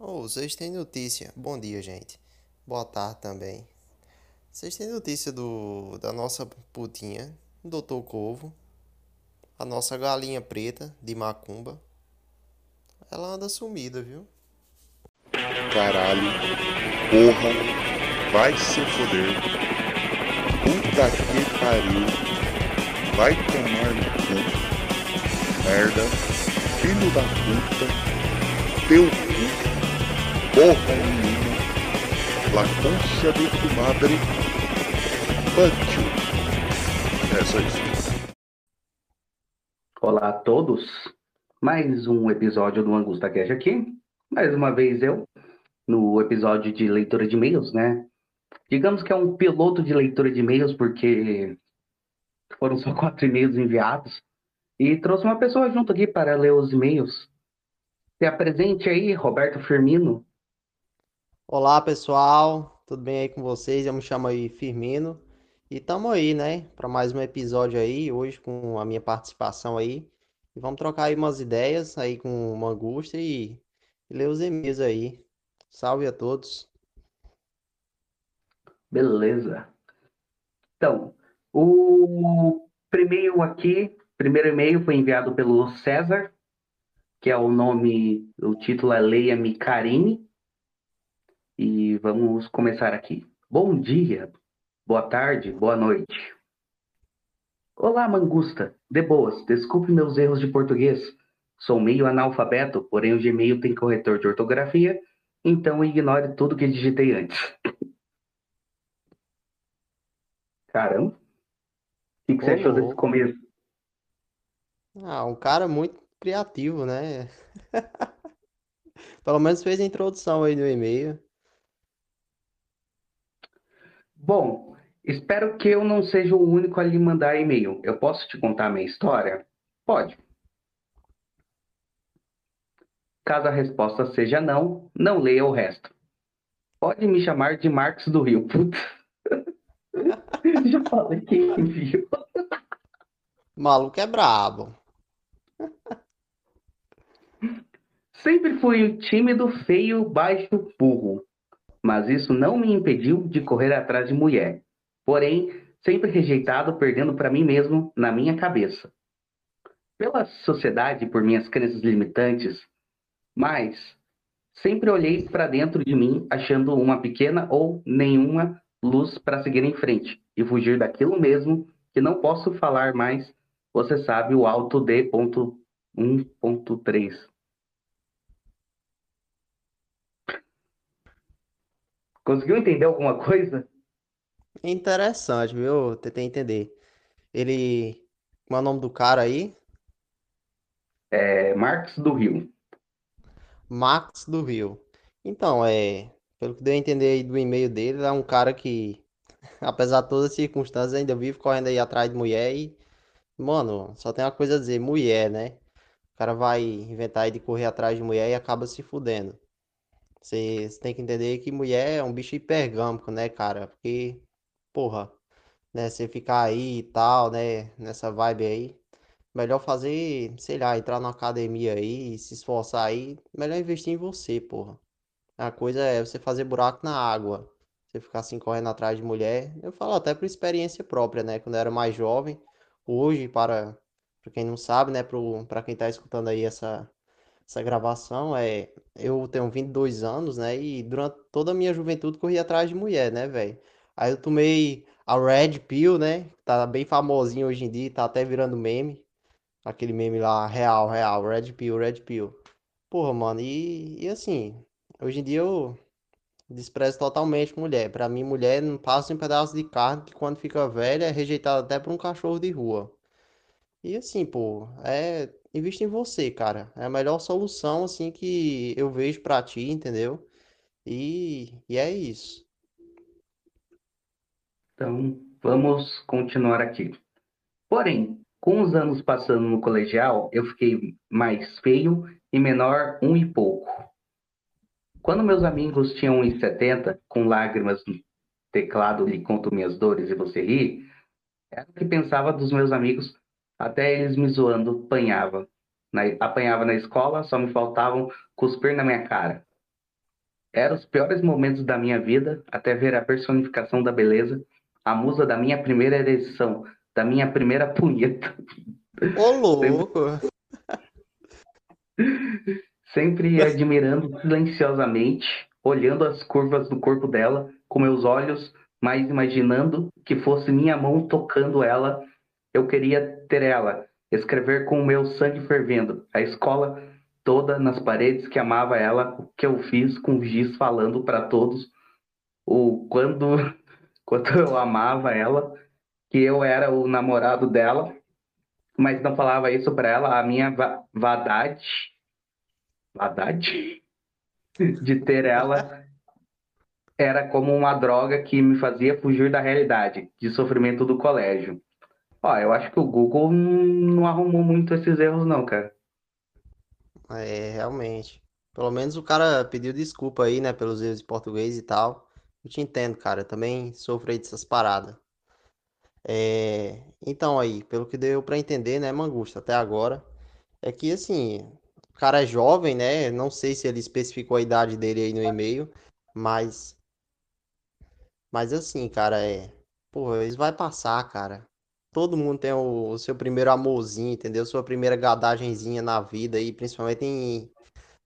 Oh, vocês têm notícia. Bom dia, gente. Boa tarde também. Vocês têm notícia do da nossa putinha, Doutor Corvo, a nossa galinha preta de Macumba. Ela anda sumida, viu? Caralho. Porra. Vai se foder. Puta que pariu. Vai tomar no cu. Merda. Filho da puta. Teu cu. Nenhuma. La concha de tu madre. Pancho. É só isso. Olá a todos, mais um episódio do Angusta Cash aqui. Mais uma vez eu, no episódio de leitura de e-mails, né? Digamos que é um piloto de leitura de e-mails, porque foram só quatro e-mails enviados. E trouxe uma pessoa junto aqui para ler os e-mails. Se apresente aí, Roberto Firmino. Olá, pessoal. Tudo bem aí com vocês? Eu me chamo aí Firmino. E tamo aí, né, para mais um episódio aí, hoje com a minha participação aí. E vamos trocar aí umas ideias aí com o Mangusta e, e ler os e-mails aí. Salve a todos. Beleza. Então, o primeiro aqui, primeiro e-mail foi enviado pelo César, que é o nome, o título é Leia-me Karine. E vamos começar aqui. Bom dia, boa tarde, boa noite. Olá, Mangusta. De boas, desculpe meus erros de português. Sou meio analfabeto, porém o Gmail tem corretor de ortografia, então ignore tudo que digitei antes. Caramba. O que, que você achou desse começo? Ah, um cara muito criativo, né? Pelo menos fez a introdução aí no e-mail. Bom, espero que eu não seja o único a lhe mandar e-mail. Eu posso te contar a minha história? Pode. Caso a resposta seja não, não leia o resto. Pode me chamar de Marcos do Rio. Putz. Já falei que enviou. O maluco é brabo. Sempre fui tímido, feio, baixo, burro mas isso não me impediu de correr atrás de mulher. Porém, sempre rejeitado, perdendo para mim mesmo, na minha cabeça. Pela sociedade, por minhas crenças limitantes, mas sempre olhei para dentro de mim, achando uma pequena ou nenhuma luz para seguir em frente e fugir daquilo mesmo que não posso falar mais. Você sabe o alto D.1.3. Conseguiu entender alguma coisa? Interessante, viu? Tentei entender. Ele. Como é o nome do cara aí? É Marcos do Rio. Max do Rio. Então, é. Pelo que deu a entender aí do e-mail dele, ele é um cara que, apesar de todas as circunstâncias, ainda vive correndo aí atrás de mulher e. Mano, só tem uma coisa a dizer, mulher, né? O cara vai inventar aí de correr atrás de mulher e acaba se fudendo. Você, tem que entender que mulher é um bicho hipergâmico, né, cara? Porque, porra, né, você ficar aí e tal, né, nessa vibe aí. Melhor fazer, sei lá, entrar na academia aí, se esforçar aí. Melhor investir em você, porra. A coisa é você fazer buraco na água. Você ficar assim correndo atrás de mulher. Eu falo até por experiência própria, né? Quando eu era mais jovem. Hoje, para, para quem não sabe, né? Para quem tá escutando aí essa, essa gravação, é. Eu tenho 22 anos, né? E durante toda a minha juventude corri atrás de mulher, né, velho? Aí eu tomei a Red Pill, né? Tá bem famosinho hoje em dia, tá até virando meme. Aquele meme lá, real, real, Red Pill, Red Pill. Porra, mano, e, e assim, hoje em dia eu desprezo totalmente mulher. Pra mim, mulher não passa um pedaço de carne que quando fica velha é rejeitada até por um cachorro de rua. E assim, pô, é investe em você, cara. É a melhor solução assim que eu vejo pra ti, entendeu? E, e é isso. Então, vamos continuar aqui. Porém, com os anos passando no colegial, eu fiquei mais feio e menor um e pouco. Quando meus amigos tinham 1,70, com lágrimas no teclado, lhe conto minhas dores e você ri, era o que pensava dos meus amigos, até eles me zoando, apanhava. Na, apanhava na escola, só me faltavam cuspir na minha cara. eram os piores momentos da minha vida até ver a personificação da beleza, a musa da minha primeira ereção, da minha primeira punheta. Ô, louco! Sempre admirando silenciosamente, olhando as curvas do corpo dela com meus olhos, mas imaginando que fosse minha mão tocando ela. Eu queria ter ela, escrever com o meu sangue fervendo, a escola toda nas paredes que amava ela, o que eu fiz com giz falando para todos o quando quando eu amava ela, que eu era o namorado dela, mas não falava isso para ela, a minha va vadade vadade de ter ela era como uma droga que me fazia fugir da realidade, de sofrimento do colégio. Ó, eu acho que o Google não arrumou muito esses erros não, cara. É, realmente. Pelo menos o cara pediu desculpa aí, né, pelos erros de português e tal. Eu te entendo, cara. Eu também sofro aí dessas paradas. É, então aí, pelo que deu pra entender, né, Mangusta, até agora, é que assim, o cara é jovem, né? Não sei se ele especificou a idade dele aí no e-mail, mas mas assim, cara, é, pô, isso vai passar, cara. Todo mundo tem o, o seu primeiro amorzinho, entendeu? Sua primeira gadagenzinha na vida aí, principalmente em,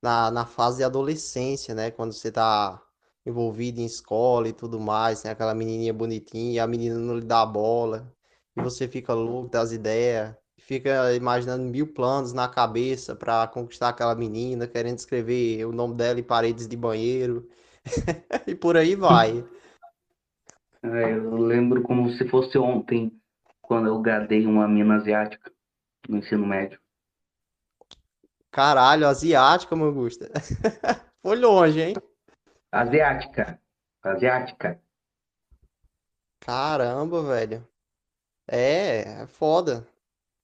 na, na fase de adolescência, né? Quando você tá envolvido em escola e tudo mais, né? Aquela menininha bonitinha, e a menina não lhe dá a bola, e você fica louco das ideias, fica imaginando mil planos na cabeça para conquistar aquela menina, querendo escrever o nome dela em paredes de banheiro, e por aí vai. É, eu lembro como se fosse ontem, quando eu gadei uma mina asiática no ensino médio. Caralho, asiática, Mangusta. Foi longe, hein? Asiática. Asiática. Caramba, velho. É, é foda.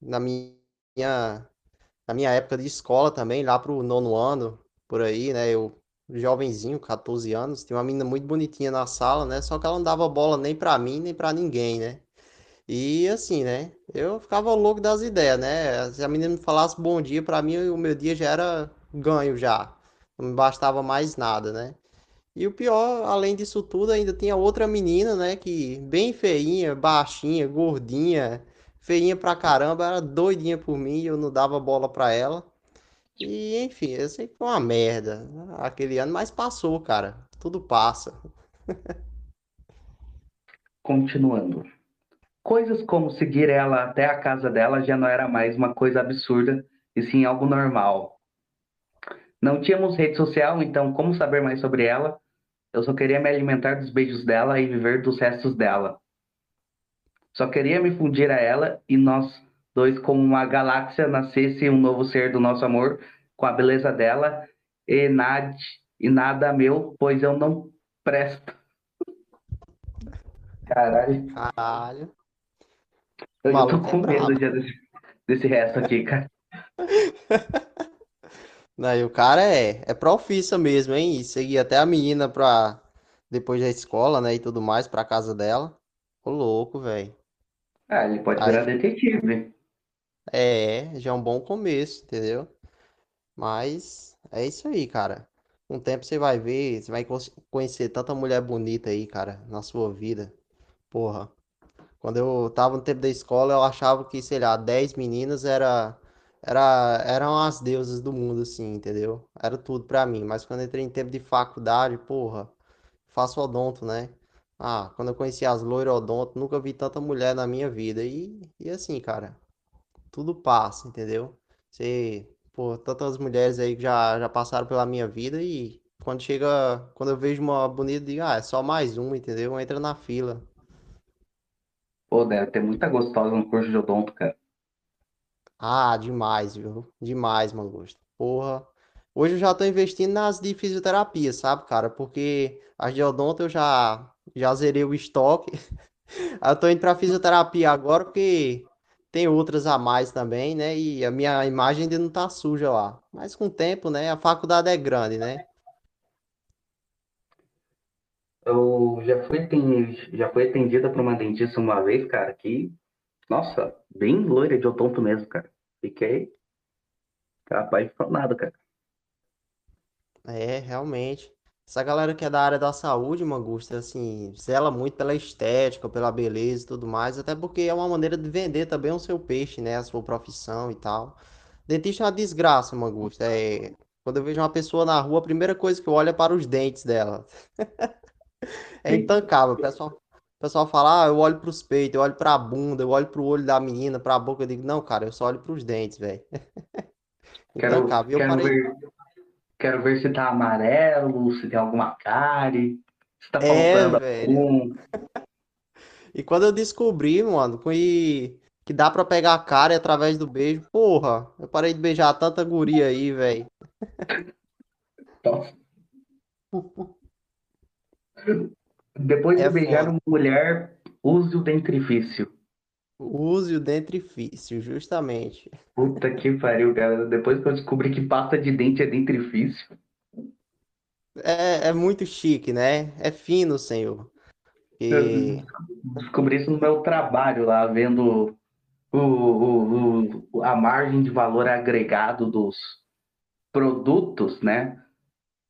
Na minha, na minha época de escola também, lá pro nono ano, por aí, né? Eu, jovenzinho, 14 anos, tinha uma menina muito bonitinha na sala, né? Só que ela não dava bola nem pra mim, nem pra ninguém, né? E assim, né? Eu ficava louco das ideias, né? Se a menina me falasse bom dia, pra mim o meu dia já era ganho já. Não me bastava mais nada, né? E o pior, além disso tudo, ainda tinha outra menina, né? Que bem feinha, baixinha, gordinha, feinha pra caramba, era doidinha por mim eu não dava bola pra ela. E enfim, eu sei que foi uma merda aquele ano, mas passou, cara. Tudo passa. Continuando. Coisas como seguir ela até a casa dela já não era mais uma coisa absurda, e sim algo normal. Não tínhamos rede social, então como saber mais sobre ela? Eu só queria me alimentar dos beijos dela e viver dos restos dela. Só queria me fundir a ela e nós dois, como uma galáxia, nascesse um novo ser do nosso amor, com a beleza dela e, nad, e nada meu, pois eu não presto. Caralho. Caralho. Eu já tô com medo já desse, desse resto aqui, cara. E o cara é, é profissa mesmo, hein? E seguir até a menina pra depois da escola, né? E tudo mais, pra casa dela. Ô louco, velho. Ah, ele pode virar detetive. É, já é um bom começo, entendeu? Mas é isso aí, cara. O tempo você vai ver, você vai conhecer tanta mulher bonita aí, cara, na sua vida. Porra. Quando eu tava no tempo da escola, eu achava que, sei lá, 10 meninas era, era, eram as deusas do mundo, assim, entendeu? Era tudo pra mim. Mas quando eu entrei em tempo de faculdade, porra, faço odonto, né? Ah, quando eu conheci as loiras odonto, nunca vi tanta mulher na minha vida. E, e assim, cara, tudo passa, entendeu? Você, pô, tantas mulheres aí que já, já passaram pela minha vida e quando chega, quando eu vejo uma bonita, digo, ah, é só mais uma, entendeu? Entra na fila. Pô, deve ter muita gostosa no curso de odonto, cara. Ah, demais, viu? Demais, Mangusto. Porra. Hoje eu já tô investindo nas de fisioterapia, sabe, cara? Porque as de odonto eu já, já zerei o estoque. Eu tô indo pra fisioterapia agora porque tem outras a mais também, né? E a minha imagem ainda não tá suja lá. Mas com o tempo, né? A faculdade é grande, né? Eu já fui, já fui atendida por uma dentista uma vez, cara, que, nossa, bem loira de odonto mesmo, cara. Fiquei apaixonado, cara. É, realmente. Essa galera que é da área da saúde, Mangusta, assim, zela muito pela estética, pela beleza e tudo mais, até porque é uma maneira de vender também o seu peixe, né? A sua profissão e tal. Dentista é uma desgraça, Mangusta. É... Quando eu vejo uma pessoa na rua, a primeira coisa que eu olho é para os dentes dela. É intancável. O pessoal, o pessoal fala, ah, eu olho para os peitos, eu olho para a bunda, eu olho para o olho da menina, para a boca. Eu digo, não, cara, eu só olho para os dentes, velho. Quero, Intancável. Quero parei. ver, quero ver se tá amarelo, se tem alguma cárie, se tá É, faltando velho. algum. E quando eu descobri, mano, que, que dá pra pegar a cara através do beijo, porra, eu parei de beijar tanta guria aí, velho. Depois de É beijar foda. uma mulher, use o dentrifício. Use o dentrifício, justamente. Puta que pariu, cara. Depois que eu descobri que pasta de dente é dentrifício. É, é muito chique, né? É fino, senhor. E... descobri isso no meu trabalho lá, vendo o, o, o, a margem de valor agregado dos produtos, né?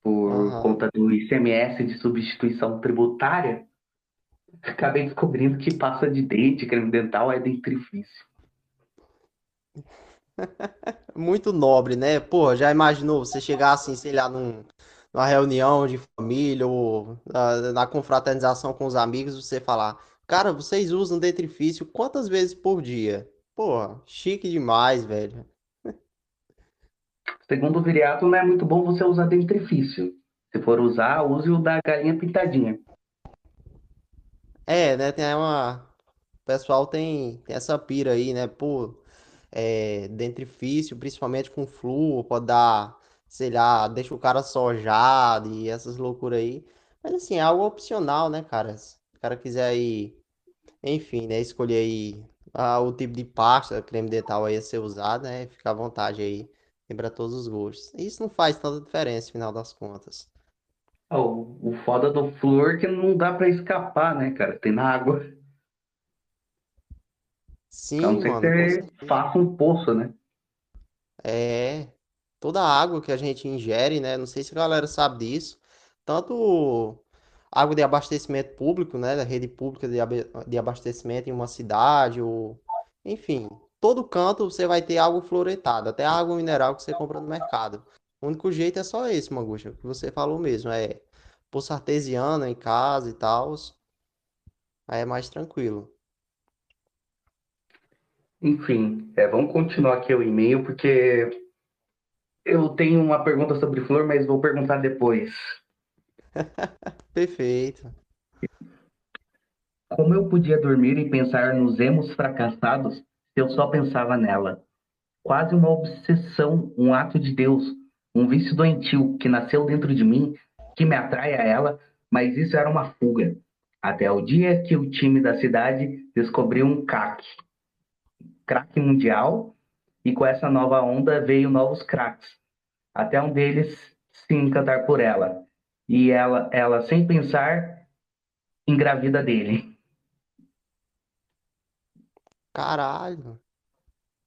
Por Aham. conta do ICMS de substituição tributária. Acabei descobrindo que pasta de dente, creme dental é dentrifício. Muito nobre, né? Porra, já imaginou você chegar assim, sei lá, num, numa reunião de família ou na, na confraternização com os amigos, você falar, cara, vocês usam dentrifício quantas vezes por dia? Porra, chique demais, velho. Segundo o Viriato, não é muito bom você usar dentrifício. Se for usar, use o da galinha pintadinha. É, né? Tem uma. O pessoal tem, tem essa pira aí, né? Pô, é, dentrifício, principalmente com flúor, pode dar, sei lá, deixa o cara sojado e essas loucuras aí. Mas assim, é algo opcional, né, cara? Se o cara quiser aí, enfim, né? Escolher aí ah, o tipo de pasta, creme dental aí a ser usado, né? Fica à vontade aí. Tem pra todos os gostos. Isso não faz tanta diferença, no final das contas. Ah, o, foda do flúor é que não dá pra escapar, né, cara? Tem na água. Sim, que mano, com você faça um poço, né? É, toda a água que a gente ingere, né? Não sei se a galera sabe disso. Tanto água de abastecimento público, né? Da rede pública de, de abastecimento em uma cidade, ou enfim, todo canto você vai ter água fluoretada, até água mineral que você compra no mercado. O único jeito é só esse, Manguxa, que você falou mesmo, é poço artesiano em casa e tal, aí é mais tranquilo. Enfim, é, vamos continuar aqui o e-mail, porque eu tenho uma pergunta sobre flúor, mas vou perguntar depois. Perfeito. Como eu podia dormir e pensar nos emos fracassados eu só pensava nela? Quase uma obsessão, um ato de Deus, um vício doentio que nasceu dentro de mim, que me atrai a ela, mas isso era uma fuga. Até o dia que o time da cidade descobriu um craque, craque mundial, e com essa nova onda veio novos craques, até um deles se encantar por ela. E ela, ela sem pensar, engravida dele. Caralho.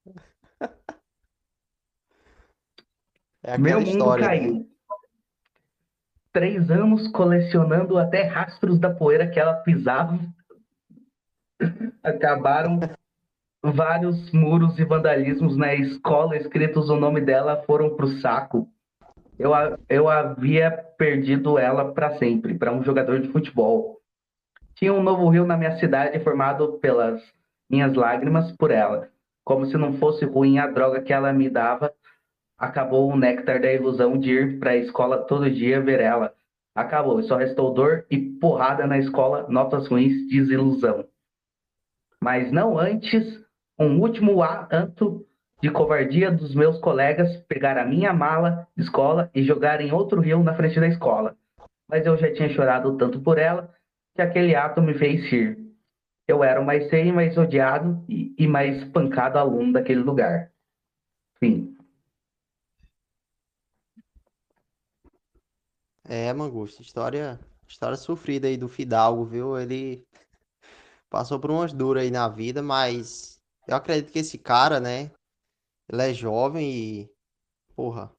É Meu mundo história, né? caiu. Três anos colecionando até rastros da poeira que ela pisava. Acabaram vários muros e vandalismos na escola escritos o nome dela foram pro saco. Eu, eu havia perdido ela para sempre, para um jogador de futebol. Tinha um novo rio na minha cidade formado pelas minhas lágrimas por ela. Como se não fosse ruim a droga que ela me dava, acabou o néctar da ilusão de ir para a escola todo dia ver ela. Acabou, só restou dor e porrada na escola, notas ruins, desilusão. Mas não antes um último ato de covardia dos meus colegas pegar a minha mala escola e jogar em outro rio na frente da escola. Mas eu já tinha chorado tanto por ela que aquele ato me fez rir. Eu era o mais feio, mais odiado e, e mais pancado aluno daquele lugar. Fim. É, Mangusta, história, história sofrida aí do Fidalgo, viu? Ele passou por umas duras aí na vida, mas eu acredito que esse cara, né? Ele é jovem e, porra,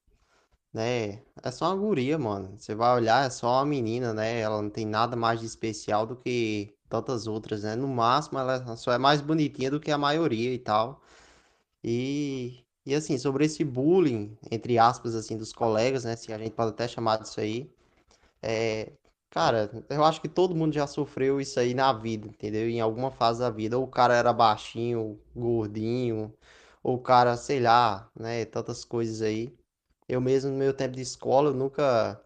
né? É só uma guria, mano. Você vai olhar, é só uma menina, né? Ela não tem nada mais de especial do que tantas outras, né? No máximo, ela só é mais bonitinha do que a maioria e tal. E, e assim, sobre esse bullying, entre aspas, assim, dos colegas, né? Se a gente pode até chamar disso aí. É, cara, eu acho que todo mundo já sofreu isso aí na vida, entendeu? Em alguma fase da vida. Ou o cara era baixinho, gordinho, ou o cara, sei lá, né? Tantas coisas aí. Eu mesmo, no meu tempo de escola, eu nunca,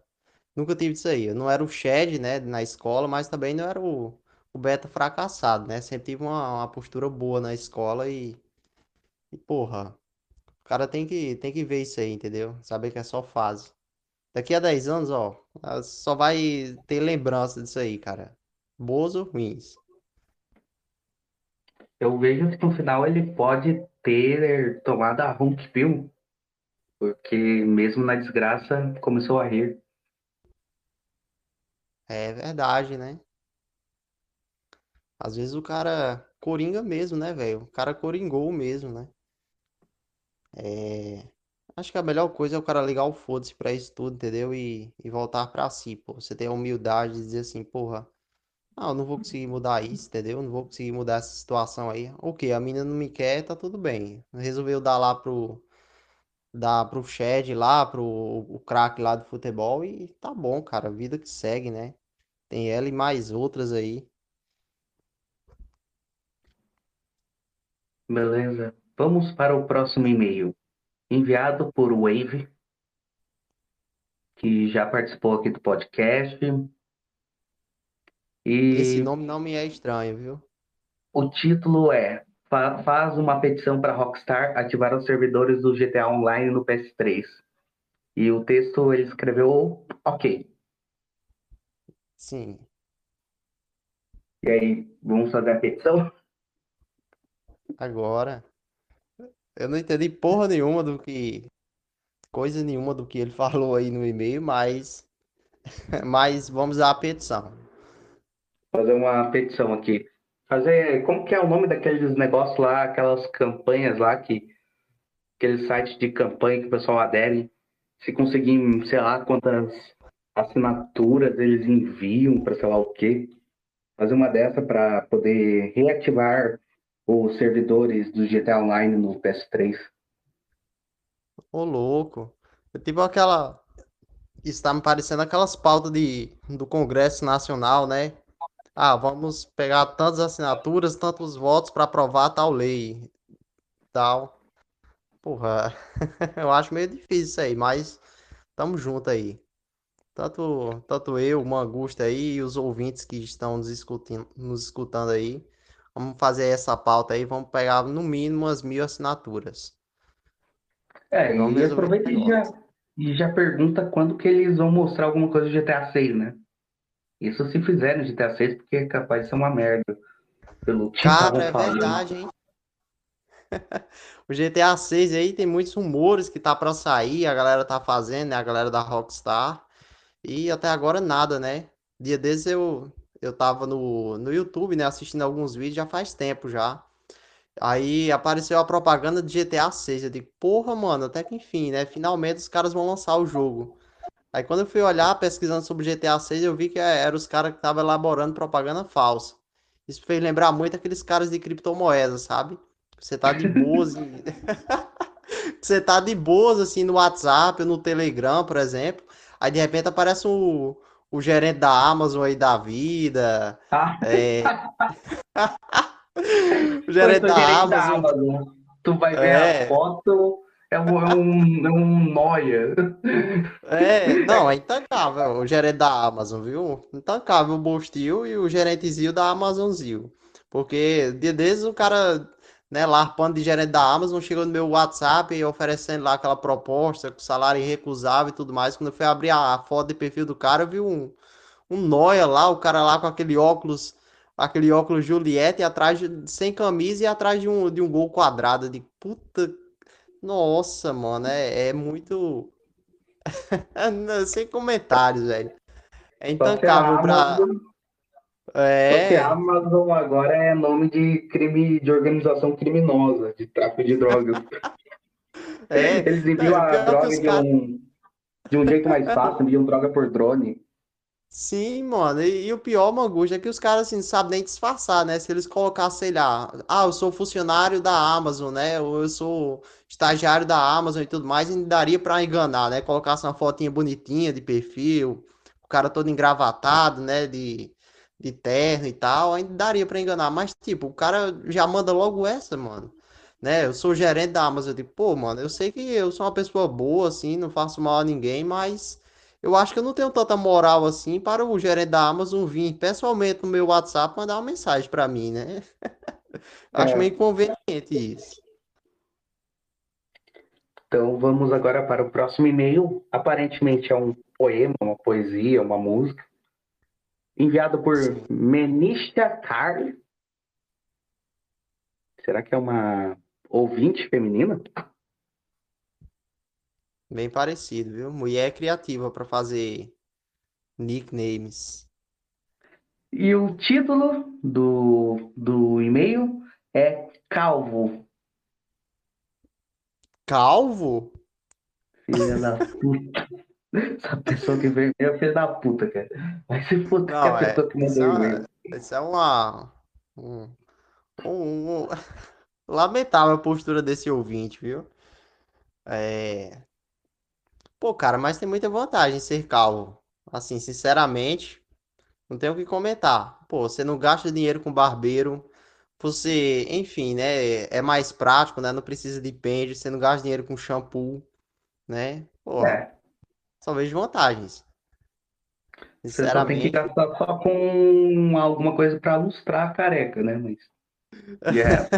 nunca tive isso aí. Eu não era o Shed, né, na escola, mas também não era o, o beta fracassado, né? Sempre tive uma, uma postura boa na escola e, e, porra, o cara tem que, tem que ver isso aí, entendeu? Saber que é só fase. Daqui a 10 anos, ó, só vai ter lembrança disso aí, cara. Boas ou ruins. Eu vejo que no final ele pode ter tomado a Hunk Pill, porque mesmo na desgraça começou a rir. É verdade, né? Às vezes o cara coringa mesmo, né, velho? O cara coringou mesmo, né? É... Acho que a melhor coisa é o cara ligar o foda-se pra isso tudo, entendeu? E, e voltar pra si, pô. Você tem a humildade de dizer assim, porra, ah, eu não vou conseguir mudar isso, entendeu? Eu Não vou conseguir mudar essa situação aí. Ok, a menina não me quer, tá tudo bem. Resolveu dar lá pro, dar pro Shed lá, pro o craque lá do futebol e tá bom, cara. Vida que segue, né? Tem ela e mais outras aí. Beleza. Vamos para o próximo e-mail. Enviado por Wave, que já participou aqui do podcast. Esse E nome não me é estranho, viu? o título é Fa- Faz uma petição para Rockstar ativar os servidores do GTA Online no PS3. E o texto ele escreveu ok. Sim. E aí, vamos fazer a petição? Agora, eu não entendi porra nenhuma do que, coisa nenhuma do que ele falou aí no e-mail, mas, mas vamos à petição. Fazer uma petição aqui. Fazer, como que é o nome daqueles negócios lá, aquelas campanhas lá que aqueles sites de campanha que o pessoal adere, se conseguir, sei lá, quantas assinaturas eles enviam para sei lá o quê. Fazer uma dessa para poder reativar os servidores do GTA Online no PS3. Ô, louco. Tive aquela, está me parecendo aquelas pautas de, do Congresso Nacional, né? Ah, vamos pegar tantas assinaturas, tantos votos para aprovar tal lei, tal. Porra, eu acho meio difícil isso aí, mas tamo junto aí. Tanto, tanto eu, o Mangusta aí e os ouvintes que estão nos nos escutando aí. Vamos fazer essa pauta aí, vamos pegar no mínimo umas mil assinaturas. É, E aproveita e já, e já pergunta quando que eles vão mostrar alguma coisa do GTA 6, né? Isso se fizer no GTA 6, porque é capaz de ser uma merda. Pelo que Cara, é falando. verdade, hein? O GTA 6 aí tem muitos rumores que tá pra sair, a galera tá fazendo, né? A galera da Rockstar. E até agora nada, né? Dia desses eu, eu tava no, no YouTube, né? Assistindo alguns vídeos já faz tempo já. Aí apareceu a propaganda de GTA 6. Eu digo, porra, mano, até que enfim, né? Finalmente os caras vão lançar o jogo. Aí quando eu fui olhar, pesquisando sobre GTA 6, eu vi que eram os caras que estavam elaborando propaganda falsa. Isso fez lembrar muito aqueles caras de criptomoedas, sabe? Você tá de boas, você tá de boas assim no WhatsApp no Telegram, por exemplo. Aí de repente aparece o, o gerente da Amazon aí da vida, Ah, é, o gerente da gerente da Amazon. Amazon. Tu vai ver a É, foto, é um, é um, é um nóia. é, não, é intancável o gerente da Amazon, viu? Intancável o Bostil e o gerentezinho da Amazonzil. Porque dia desses o cara, né, larpando de gerente da Amazon, chegou no meu WhatsApp e oferecendo lá aquela proposta com salário irrecusável e tudo mais. Quando eu fui abrir a foto de perfil do cara, eu vi um, um nóia lá, o cara lá com aquele óculos, aquele óculos Juliette, e atrás de, sem camisa e atrás de um, de um gol quadrado. De puta, nossa, mano, é, é muito. Sem comentários, velho. É intancável pra. Amazon, só que a É, Amazon agora é nome de crime, de organização criminosa, de tráfico de drogas. é. Eles enviam e a é que droga de um, de um jeito mais fácil, enviam droga por drone. Sim, mano, e, e o pior, Mangusta, é que os caras assim, não sabem nem disfarçar, né? Se eles colocassem, sei lá, ah, eu sou funcionário da Amazon, né? Ou eu sou estagiário da Amazon e tudo mais, ainda daria pra enganar, né? Colocasse uma fotinha bonitinha de perfil, o cara todo engravatado, né? De, de terno e tal, ainda daria pra enganar. Mas, tipo, o cara já manda logo essa, mano. Né? Eu sou gerente da Amazon, eu digo, pô, mano, eu sei que eu sou uma pessoa boa, assim, não faço mal a ninguém, mas. Eu acho que eu não tenho tanta moral assim para o gerente da Amazon vir pessoalmente no meu WhatsApp mandar uma mensagem para mim, né? Acho É, meio inconveniente isso. então vamos agora para o próximo e-mail. Aparentemente é um poema, uma poesia, uma música. Enviado por Menisha Carl. Será que é uma ouvinte feminina? bem parecido, viu? Mulher criativa para fazer nicknames. E o título do, do e-mail é Calvo. Calvo? Filha da puta. Essa pessoa que veio é filha da puta, cara. Vai se fuder que a Não, é. pessoa que Isso mandou é o uma, e-mail. isso é uma um, um- um- lamentável a postura desse ouvinte, viu? É, pô, cara, mas tem muita vantagem em ser calvo. Assim, sinceramente. Não tenho o que comentar. Pô, você não gasta dinheiro com barbeiro. Você, enfim, né? É mais prático, né? Não precisa de pente. Você não gasta dinheiro com shampoo, né? Porra, É, só vejo vantagens. você só tem que Sinceramente. gastar só com alguma coisa pra lustrar a careca, né? Mas de resto,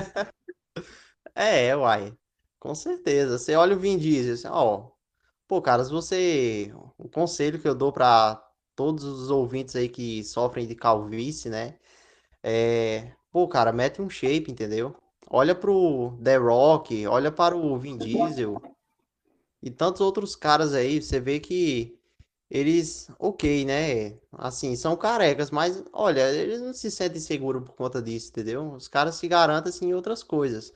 É, uai. Com certeza. Você olha o Vin Diesel, assim, ó. Pô, cara, se você. O conselho que eu dou pra todos os ouvintes aí que sofrem de calvície, né? É. Pô, cara, mete um shape, entendeu? Olha pro The Rock, olha para o Vin Diesel. E tantos outros caras aí, você vê que eles, ok, né? Assim, são carecas, mas olha, eles não se sentem seguros por conta disso, entendeu? Os caras se garantem assim em outras coisas.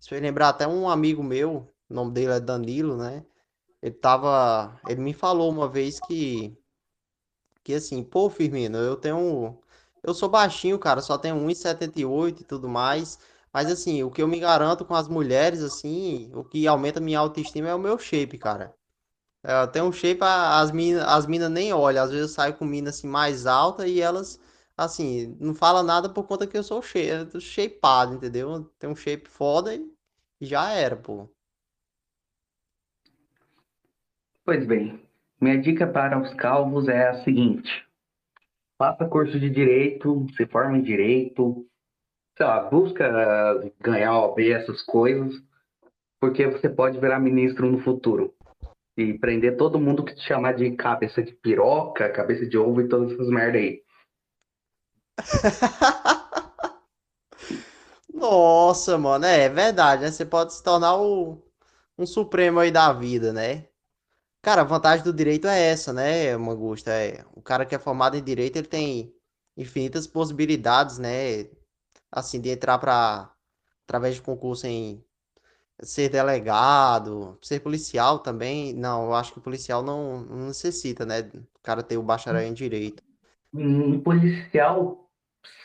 Isso fez lembrar até um amigo meu, o nome dele é Danilo, né? Ele tava, ele me falou uma vez que que assim, pô, Firmino, eu tenho. Eu sou baixinho, cara, só tenho 1,78 e oitenta e e tudo mais. Mas assim, o que eu me garanto com as mulheres, assim, o que aumenta minha autoestima é o meu shape, cara. É, Eu tenho um shape, as minas as mina nem olham. Às vezes eu saio com mina assim mais alta e elas, assim, não falam nada por conta que eu sou shape, shapeado, entendeu? Tem um shape foda e já era, pô. pois bem, minha dica para os calvos é a seguinte: faça curso de direito, se forme em direito, sei lá, busca eh, ganhar OAB, essas coisas, porque você pode virar ministro no futuro. E prender todo mundo que te chamar de cabeça de piroca, cabeça de ovo e todas essas merda aí. Nossa, mano, é, é verdade, né? Você pode se tornar o, um supremo aí da vida, né? Cara, a vantagem do direito é essa, né, Mangusta? É, o cara que é formado em direito, ele tem infinitas possibilidades, né? Assim, de entrar para através de concurso em ser delegado, ser policial também. Não, eu acho que o policial não, não necessita, né? O cara ter o bacharel em direito. Um policial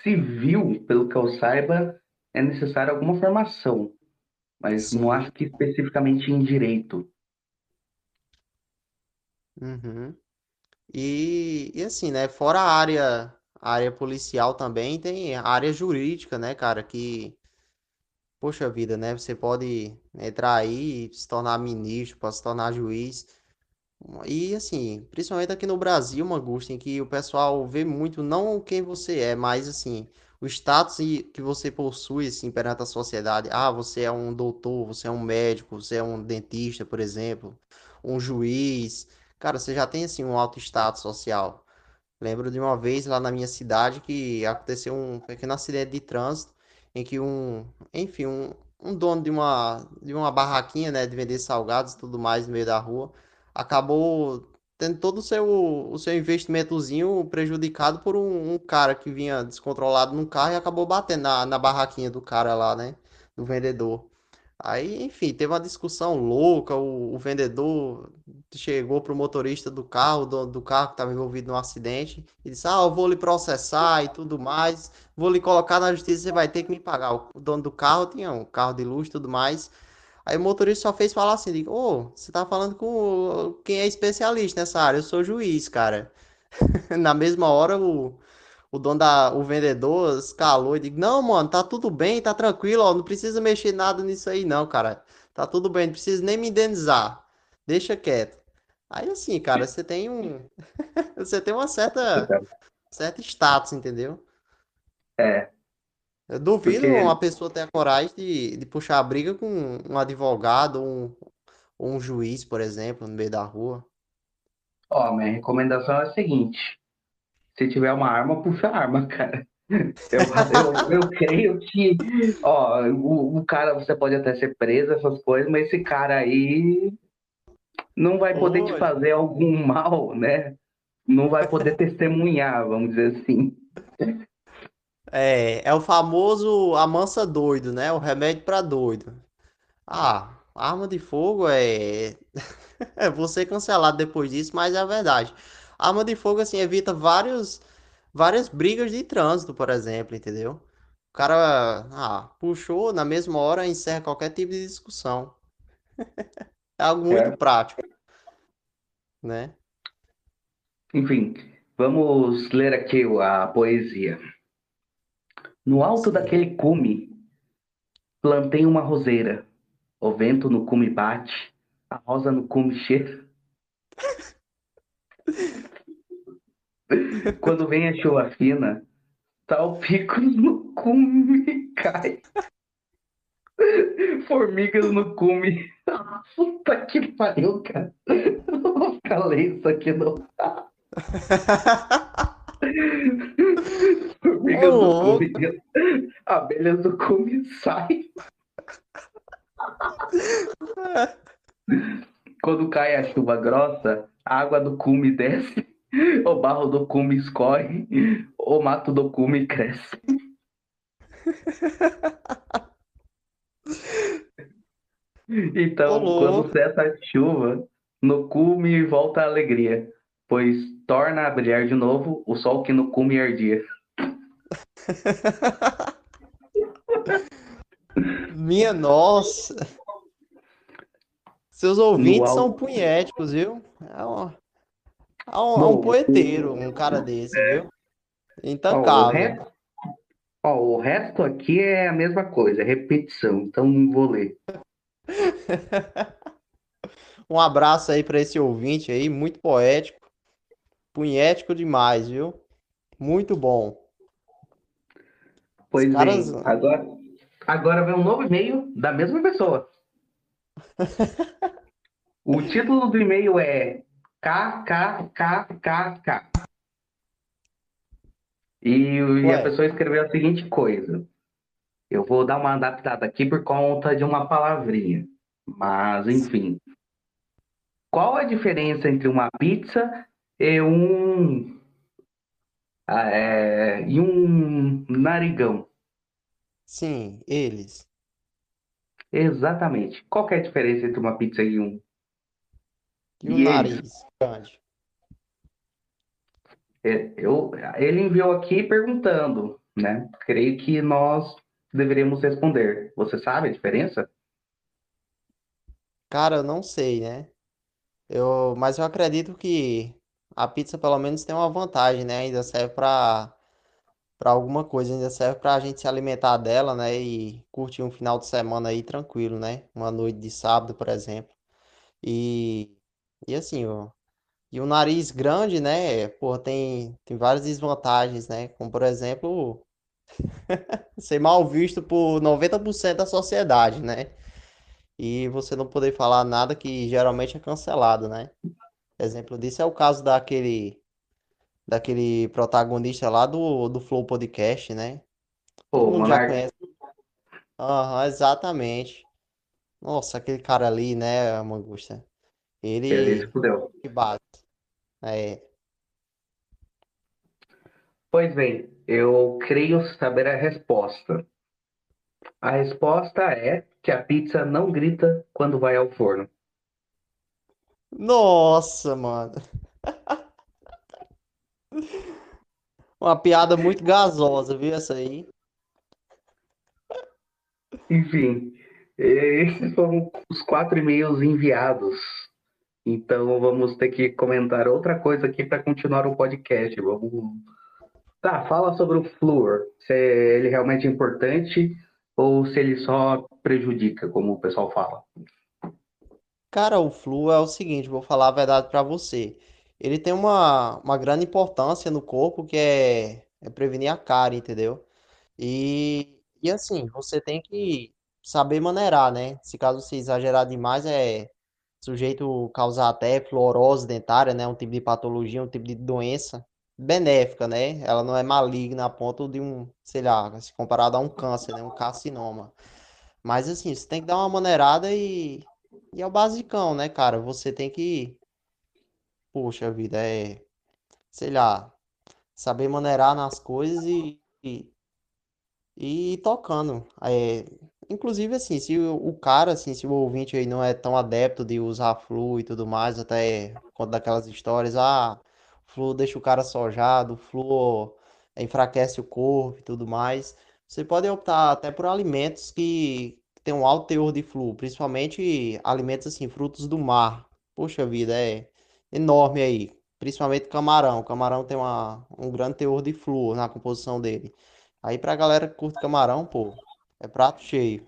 civil, pelo que eu saiba, é necessário alguma formação, mas não Sim. acho que especificamente em direito. Uhum. E, e assim, né? Fora a área, a área policial também, tem a área jurídica, né, cara? Que, poxa vida, né? Você pode entrar aí e se tornar ministro, pode se tornar juiz. E assim, principalmente aqui no Brasil, Mangusta, em que o pessoal vê muito não quem você é, mas assim, o status que você possui assim, perante a sociedade. Ah, você é um doutor, você é um médico, você é um dentista, por exemplo, um juiz. Cara, você já tem assim um alto status social. Lembro de uma vez lá na minha cidade que aconteceu um pequeno acidente de trânsito em que um, enfim, um, um dono de uma, de uma barraquinha, né, de vender salgados e tudo mais no meio da rua, acabou tendo todo o seu, o seu investimentozinho prejudicado por um, um cara que vinha descontrolado num carro e acabou batendo na, na barraquinha do cara lá, né, do vendedor. Aí, enfim, teve uma discussão louca. O, o vendedor chegou pro motorista do carro, o dono do carro que estava envolvido no acidente, e disse: Ah, eu vou lhe processar e tudo mais, vou lhe colocar na justiça, você vai ter que me pagar. O dono do carro tinha um carro de luxo e tudo mais. Aí o motorista só fez falar assim: Ô, oh, você tá falando com quem é especialista nessa área? Eu sou juiz, cara. Na mesma hora, o, o dono da, o vendedor escalou e disse, não, mano, tá tudo bem, tá tranquilo, ó, não precisa mexer nada nisso aí não, cara. Tá tudo bem, não precisa nem me indenizar. Deixa quieto. Aí assim, cara, você tem um você tem uma certa certo status, entendeu? É. Eu duvido Porque... uma pessoa ter a coragem de, de puxar a briga com um advogado um, ou um juiz, por exemplo, no meio da rua. Ó, minha recomendação é a seguinte: se tiver uma arma, puxa a arma, cara. Eu, eu, eu creio que, ó, o, o cara, você pode até ser preso, essas coisas, mas esse cara aí não vai poder te fazer algum mal, né? Não vai poder testemunhar, vamos dizer assim. É, é o famoso amansa doido, né? O remédio para doido. Ah, arma de fogo é. é você cancelado depois disso, mas é a verdade arma de fogo, assim, evita vários, várias brigas de trânsito, por exemplo, entendeu? O cara, ah, puxou, na mesma hora encerra qualquer tipo de discussão. é algo muito é. prático, né? Enfim, vamos ler aqui a poesia. No alto Sim. daquele cume, plantei uma roseira. O vento no cume bate, a rosa no cume cheira. Quando vem a chuva fina, salpicos no cume cai. Formigas no cume. Puta que pariu, cara. Eu vou ficar lendo isso aqui não. Formigas oh, no cume. Abelhas do cume sai. Quando cai a chuva grossa, a água do cume desce o barro do cume escorre, o mato do cume cresce. Então, quando cessa a chuva, no cume volta a alegria, pois torna a brilhar de novo o sol que no cume ardia. Minha nossa! Seus ouvintes são poéticos, viu? É uma... É um, é um poeteiro, um cara desse, viu? Intancável. Ó, o, resto, ó, o resto aqui é a mesma coisa, é repetição, então não vou ler. um abraço aí para esse ouvinte aí, muito poético, punhético demais, viu? Muito bom. Pois caras... bem, agora, agora vem um novo e-mail da mesma pessoa. o título do e-mail é KKKKK. E, a pessoa escreveu a seguinte coisa. Eu vou dar uma adaptada aqui por conta de uma palavrinha. Mas, enfim. Qual a diferença entre uma pizza e um. É, e um narigão? Sim, eles. Exatamente. Qual é a diferença entre uma pizza e um e o e nariz grande? É, eu, ele enviou aqui perguntando, né? Creio que nós deveríamos responder. Você sabe a diferença? Cara, eu não sei, né? Eu, mas eu acredito que a pizza pelo menos tem uma vantagem, né? Ainda serve para para alguma coisa, ainda serve para a gente se alimentar dela, né? E curtir um final de semana aí tranquilo, né? Uma noite de sábado, por exemplo. E e assim, ó, e o nariz grande, né, pô, tem, tem várias desvantagens, né? Como, por exemplo, ser mal visto por 90% da sociedade, né? E você não poder falar nada que geralmente é cancelado, né? Exemplo disso é o caso daquele daquele protagonista lá do, do Flow Podcast, né? Todo Pô, mundo já conhece. Aham, exatamente. Nossa, aquele cara ali, né, Mangusta? Ele, fudeu. que bate. É. Pois bem, eu creio saber a resposta. A resposta é que a pizza não grita quando vai ao forno. Nossa, mano. Uma piada muito gasosa, viu essa aí? Enfim, esses foram os quatro e-mails enviados. Então vamos ter que comentar outra coisa aqui para continuar o podcast. Vamos. Tá, fala sobre o flúor. Se ele realmente é importante ou se ele só prejudica, como o pessoal fala. Cara, o flu é o seguinte, vou falar a verdade pra você. Ele tem uma, uma grande importância no corpo que é, é prevenir a cárie, entendeu? E, e assim, você tem que saber maneirar, né? Se caso você exagerar demais, é sujeito causar até fluorose dentária, né? Um tipo de patologia, um tipo de doença benéfica, né? Ela não é maligna a ponto de um, sei lá, se comparado a um câncer, né? Um carcinoma. Mas assim, você tem que dar uma maneirada e, e é o basicão, né, cara? Você tem que, poxa vida, é, sei lá, saber maneirar nas coisas e, e, e ir tocando. É, inclusive, assim, se o, o cara, assim, se o ouvinte aí não é tão adepto de usar flu e tudo mais, até conta daquelas histórias, ah, flu deixa o cara sojado, flu enfraquece o corpo e tudo mais. Você pode optar até por alimentos que tem um alto teor de flu, principalmente alimentos assim, frutos do mar. Poxa vida, é enorme aí. Principalmente camarão. Camarão tem uma, um grande teor de flúor na composição dele. Aí pra galera que curte camarão, pô, é prato cheio.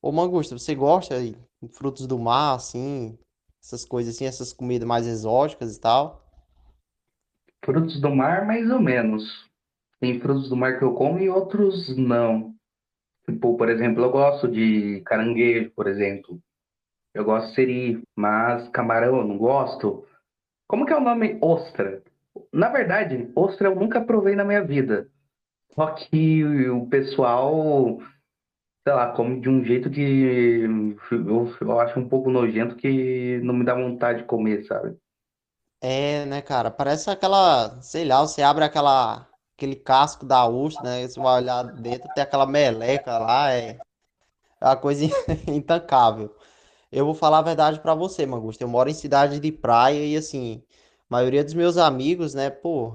Ô Mangusta, você gosta de frutos do mar, assim, essas coisas assim, essas comidas mais exóticas e tal? Frutos do mar, mais ou menos. Tem frutos do mar que eu como e outros não. Tipo, por exemplo, eu gosto de caranguejo, por exemplo. Eu gosto de siri, mas camarão eu não gosto. Como que é o nome ostra? Na verdade, ostra eu nunca provei na minha vida. Só que o pessoal, sei lá, come de um jeito que eu, eu acho um pouco nojento que não me dá vontade de comer, sabe? É, né, cara? Parece aquela, sei lá, você abre aquela, aquele casco da ostra, né? Você vai olhar dentro, tem aquela meleca lá, é, é uma coisa intancável. Eu vou falar a verdade pra você, Mangusto. Eu moro em cidade de praia e assim, a maioria dos meus amigos, né, pô,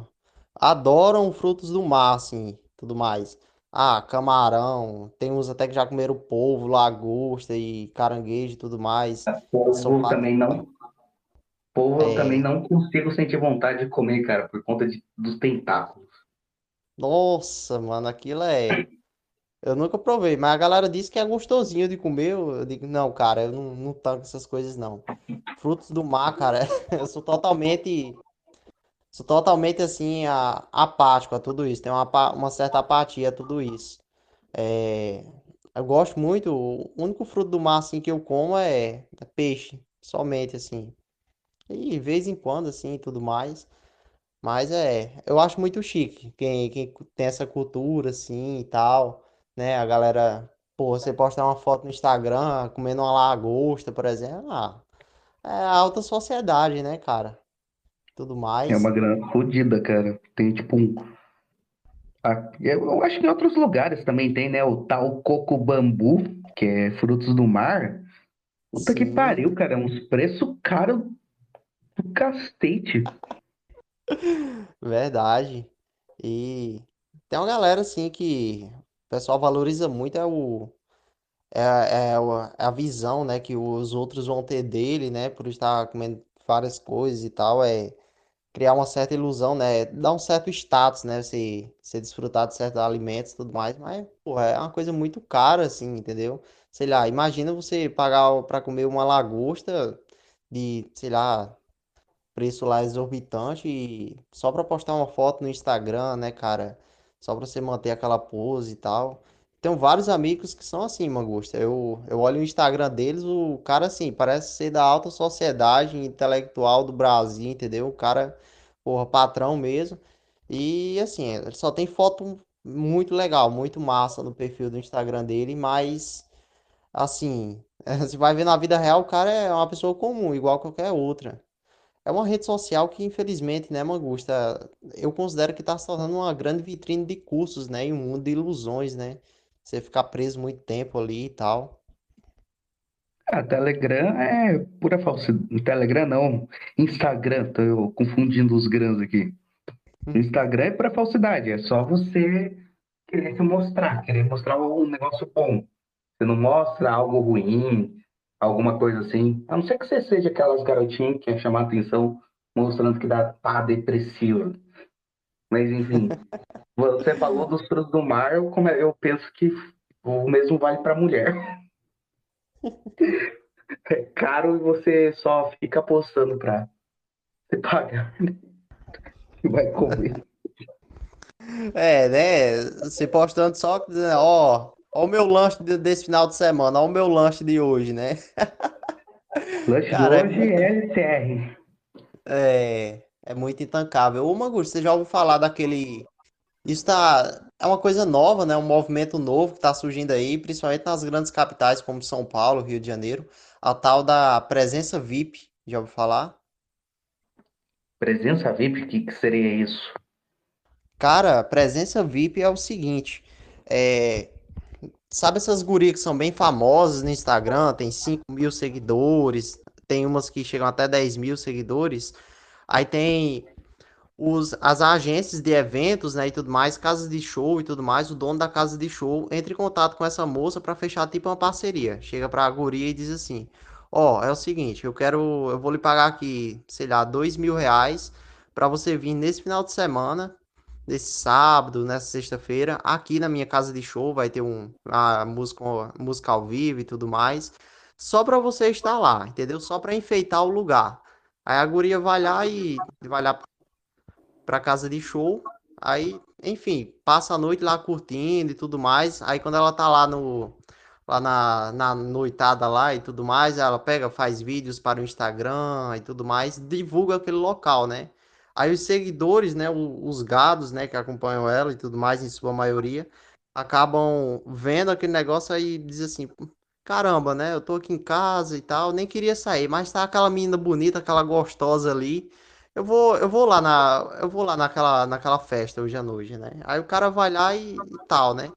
adoram frutos do mar, assim, tudo mais. Ah, camarão, tem uns até que já comeram polvo, lagosta e caranguejo e tudo mais. Sou Polvo também não, polvo eu também É, não consigo sentir vontade de comer, cara, por conta de, dos tentáculos. nossa, mano, aquilo é. Eu nunca provei, mas a galera diz que é gostosinho de comer. Eu eu digo, não, cara, eu não, não tanco essas coisas, não. Frutos do mar, cara, eu sou totalmente. Sou totalmente assim, a- apático a tudo isso. Tenho uma, uma certa apatia a tudo isso. É, eu gosto muito. O único fruto do mar assim que eu como é, é peixe, somente assim. E de vez em quando assim, tudo mais. Mas é, eu acho muito chique quem, quem tem essa cultura assim e tal, né? A galera, pô, você postar uma foto no Instagram comendo uma lagosta, por exemplo, ah, é alta sociedade, né, cara? Tudo É mais. uma grana fodida, cara. Tem tipo um. Eu acho que em outros lugares também tem, né? O tal coco bambu, que é frutos do mar. Puta que Sim, pariu, cara. é Uns preços caros do cacete. verdade. E tem uma galera assim que o pessoal valoriza muito é o é, é, o- é a visão, né, que os outros vão ter dele, né, por estar comendo várias coisas e tal, é criar uma certa ilusão, né, dar um certo status, né, você, você desfrutar de certos alimentos e tudo mais, mas, pô, é uma coisa muito cara, assim, entendeu? Sei lá, imagina você pagar para comer uma lagosta de, sei lá, preço lá exorbitante e só pra postar uma foto no Instagram, né, cara? Só pra você manter aquela pose e tal. Tenho vários amigos que são assim, Mangusta. Eu, eu olho o Instagram deles, o cara, assim, parece ser da alta sociedade intelectual do Brasil, entendeu? O cara, porra, patrão mesmo. E, assim, ele só tem foto muito legal, muito massa no perfil do Instagram dele, mas, assim, você vai ver na vida real, o cara é uma pessoa comum, igual qualquer outra. É uma rede social que, infelizmente, né, Mangusta, eu considero que está se tornando uma grande vitrine de cursos, né, e um mundo de ilusões, né? você ficar preso muito tempo ali e tal. Ah, Telegram é pura falsidade. Telegram não. Instagram, tô confundindo os grãos aqui. Instagram é pura falsidade. É só você querer se mostrar, querer mostrar um negócio bom. Você não mostra algo ruim, alguma coisa assim. A não ser que você seja aquelas garotinhas que quer chamar atenção, mostrando que dá tá depressiva. Mas enfim, você falou dos frutos do mar, eu, eu penso que o mesmo vale para mulher. É caro e você só fica postando pra você pagar. E vai comer. É, né? Você postando só, né, ó, ó o meu lanche de- desse final de semana, ó o meu lanche de hoje, né? Lanche Cara, é de hoje é LCR. É, é muito intancável. Ô, Mangusto, você já ouviu falar daquele. Isso tá, é uma coisa nova, né? Um movimento novo que está surgindo aí, principalmente nas grandes capitais como São Paulo, Rio de Janeiro, a tal da presença VIP. Já ouviu falar? Presença VIP, o que, que seria isso? Cara, presença VIP é o seguinte, é, sabe essas gurias que são bem famosas no Instagram, tem 5 mil seguidores, tem umas que chegam até 10 mil seguidores, aí tem os, as agências de eventos, né, e tudo mais, casas de show e tudo mais, o dono da casa de show entra em contato com essa moça para fechar tipo uma parceria. Chega pra guria e diz assim: Ó, é o seguinte, eu quero, eu vou lhe pagar aqui, sei lá, dois mil reais para você vir nesse final de semana, nesse sábado, nessa sexta-feira, aqui na minha casa de show, vai ter um, a música, música ao vivo e tudo mais, só para você estar lá, entendeu? Só para enfeitar o lugar. Aí a guria vai lá e vai lá pra casa de show. Aí, enfim, passa a noite lá curtindo e tudo mais. Aí quando ela tá lá no lá na, na noitada lá e tudo mais, ela pega, faz vídeos para o Instagram e tudo mais, divulga aquele local, né? Aí os seguidores, né, os gados, né, que acompanham ela e tudo mais, em sua maioria, acabam vendo aquele negócio aí e diz assim, caramba, né, eu tô aqui em casa e tal, nem queria sair, mas tá aquela menina bonita, aquela gostosa ali, eu vou, eu vou lá na, eu vou lá naquela, naquela festa hoje à noite, né? Aí o cara vai lá e, e tal, né?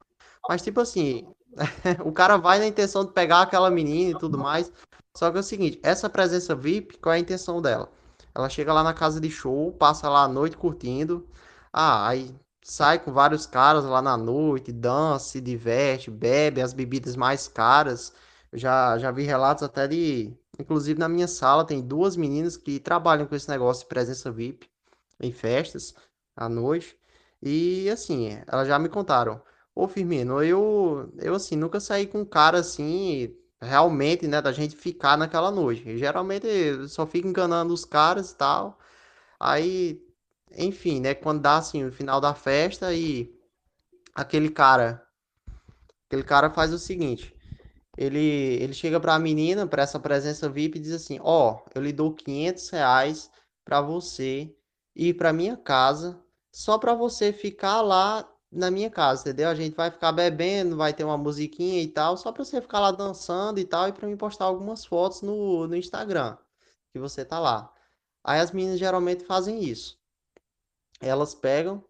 Mas tipo assim, o cara vai na intenção de pegar aquela menina e tudo mais. Só que é o seguinte, essa presença VIP, qual é a intenção dela? Ela chega lá na casa de show, passa lá a noite curtindo. Ah, aí sai com vários caras lá na noite, dança, se diverte, bebe as bebidas mais caras. Eu já, já vi relatos até de. Inclusive na minha sala tem duas meninas que trabalham com esse negócio de presença VIP em festas à noite. E assim, elas já me contaram. Ô Firmino, eu, eu assim, nunca saí com um cara assim, realmente, né, da gente ficar naquela noite. Geralmente eu só fico enganando os caras e tal. Aí, enfim, né, quando dá assim o final da festa e aquele cara, aquele cara faz o seguinte, ele, ele chega pra menina, pra essa presença VIP e diz assim, ó, eu lhe dou 500 reais pra você ir pra minha casa, só pra você ficar lá na minha casa, entendeu? A gente vai ficar bebendo, vai ter uma musiquinha e tal, só pra você ficar lá dançando e tal, e pra mim postar algumas fotos no, no Instagram, que você tá lá. Aí as meninas geralmente fazem isso. Elas pegam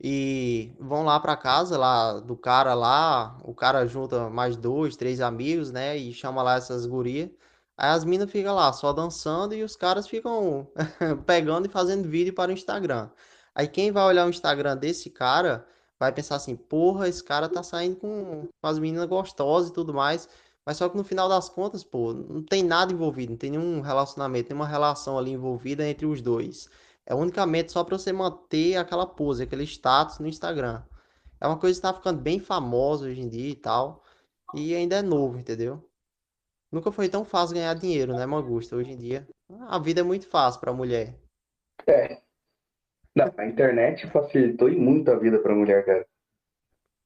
e vão lá pra casa lá do cara lá, o cara junta mais dois, três amigos, né, e chama lá essas gurias. Aí as minas ficam lá só dançando e os caras ficam pegando e fazendo vídeo para o Instagram. Aí quem vai olhar o Instagram desse cara vai pensar assim, porra, esse cara tá saindo com, com as meninas gostosas e tudo mais. Mas só que no final das contas, pô, não tem nada envolvido, não tem nenhum relacionamento, nenhuma relação ali envolvida entre os dois. É unicamente só para você manter aquela pose, aquele status no Instagram. É uma coisa que tá ficando bem famosa hoje em dia e tal. E ainda é novo, entendeu? Nunca foi tão fácil ganhar dinheiro, né, Mangusta? Hoje em dia, a vida é muito fácil para mulher. É. Não, a internet facilitou muito a vida pra mulher, cara.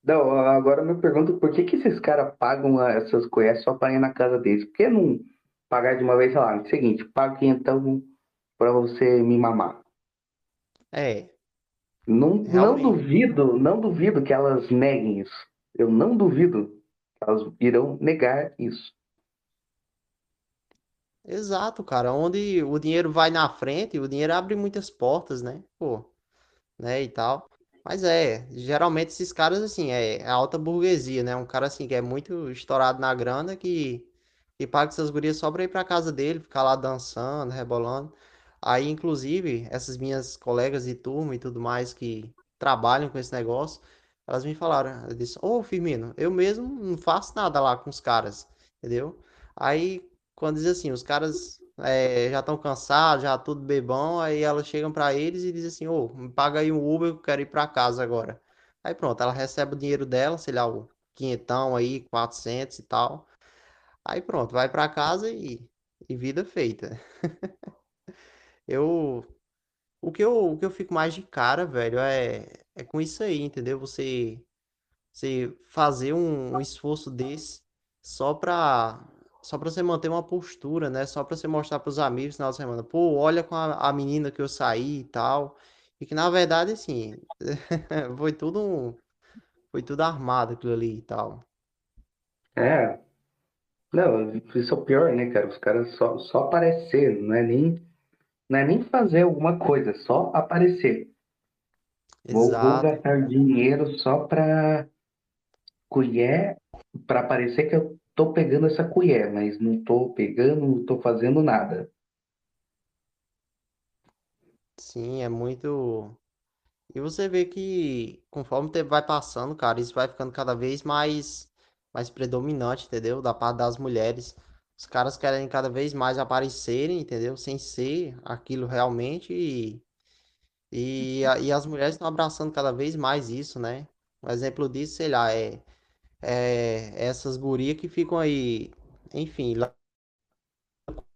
Não, agora eu me pergunto por que que esses caras pagam a- essas coisas só pra ir na casa deles? Por que não pagar de uma vez, sei lá, é o seguinte, pague então pra você me mamar. É, Não, não duvido, não duvido que elas neguem isso. Eu não duvido que elas irão negar isso. Exato, cara. Onde o dinheiro vai na frente, o dinheiro abre muitas portas, né? Pô, né, e tal. Mas é, geralmente esses caras, assim, é, é alta burguesia, né? Um cara, assim, que é muito estourado na grana, que, que paga essas gurias só pra ir pra casa dele, ficar lá dançando, rebolando. Aí, inclusive, essas minhas colegas de turma e tudo mais que trabalham com esse negócio, elas me falaram, eu disse, ô Firmino, eu mesmo não faço nada lá com os caras, entendeu? Aí, quando diz assim, os caras é, já estão cansados, já tudo bebão, aí elas chegam para eles e dizem assim, ô, me paga aí um Uber, eu quero ir para casa agora. Aí pronto, ela recebe o dinheiro dela, sei lá, o quinhentão aí, 400 e tal. Aí pronto, vai para casa e, e vida feita. Eu, o que eu, o que eu fico mais de cara, velho, é, é com isso aí, entendeu? Você, você fazer um, um esforço desse só pra, só pra você manter uma postura, né? Só pra você mostrar pros amigos na semana. Pô, olha com a, a menina que eu saí e tal. E que na verdade, assim, foi tudo, um- foi tudo armado aquilo ali e tal. É, não, isso é o pior, né, cara? Os caras só, só aparecer, não é nem, não é nem fazer alguma coisa, é só aparecer. Vou, vou gastar dinheiro só pra colher, pra parecer que eu tô pegando essa colher, mas não tô pegando, não tô fazendo nada. Sim, é muito. E você vê que conforme o tempo vai passando, cara, isso vai ficando cada vez mais, mais predominante, entendeu? Da parte das mulheres. Os caras querem cada vez mais aparecerem, entendeu? Sem ser aquilo realmente. E, e, e as mulheres estão abraçando cada vez mais isso, né? Um exemplo disso, sei lá, é, é essas gurias que ficam aí, enfim,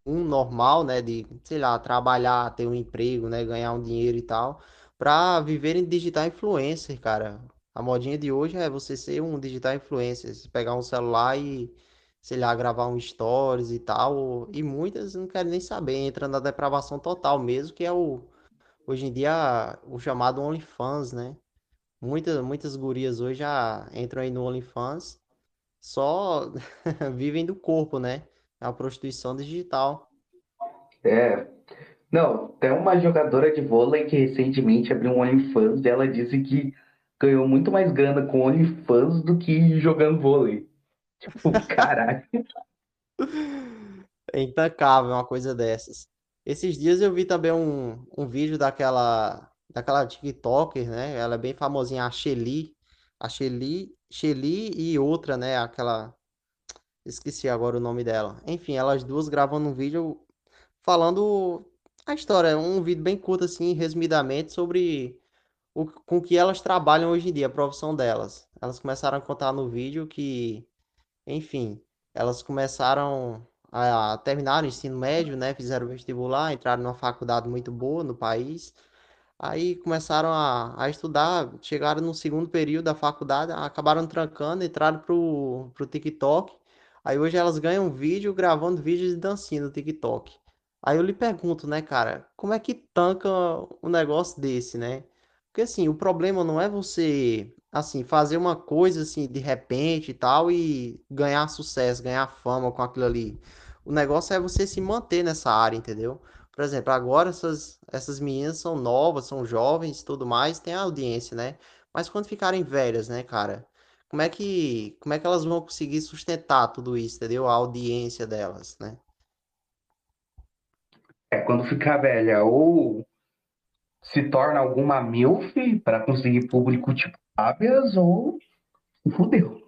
um normal, né, de, sei lá, trabalhar, ter um emprego, né, ganhar um dinheiro e tal, pra viverem digital influencer, cara. A modinha de hoje é você ser um digital influencer, pegar um celular e, sei lá, gravar um stories e tal, e muitas não querem nem saber, entra na depravação total mesmo, que é o, hoje em dia, o chamado OnlyFans, né? Muitas, muitas gurias hoje já entram aí no OnlyFans, só vivem do corpo, né? É uma prostituição digital. É, não, tem uma jogadora de vôlei que recentemente abriu um OnlyFans e ela disse que ganhou muito mais grana com OnlyFans do que jogando vôlei. Tipo, caralho. É intancável uma coisa dessas. Esses dias eu vi também um, um vídeo daquela, daquela TikToker, né? Ela é bem famosinha, a Shelly. A Shelly, Shelly e outra, né? Aquela. Esqueci agora o nome dela. Enfim, elas duas gravando um vídeo falando a história. Um vídeo bem curto, assim, resumidamente, sobre o, com que elas trabalham hoje em dia, a profissão delas. Elas começaram a contar no vídeo que. Enfim, elas começaram a terminar o ensino médio, né? Fizeram vestibular, entraram numa faculdade muito boa no país. Aí começaram a, a estudar, chegaram no segundo período da faculdade, acabaram trancando, entraram pro, pro TikTok. Aí hoje elas ganham vídeo gravando vídeos de dancinha no TikTok. Aí eu lhe pergunto, né, cara, como é que tanca um negócio desse, né? Porque assim, o problema não é você, assim, fazer uma coisa assim de repente e tal e ganhar sucesso, ganhar fama com aquilo ali. O negócio é você se manter nessa área, entendeu? Por exemplo, agora essas, essas meninas são novas, são jovens e tudo mais, tem audiência, né? Mas quando ficarem velhas, né, cara? Como é que, como é que elas vão conseguir sustentar tudo isso, entendeu? A audiência delas, né? É, quando ficar velha, ou se torna alguma MILF para conseguir público tipo hábias, ou fudeu.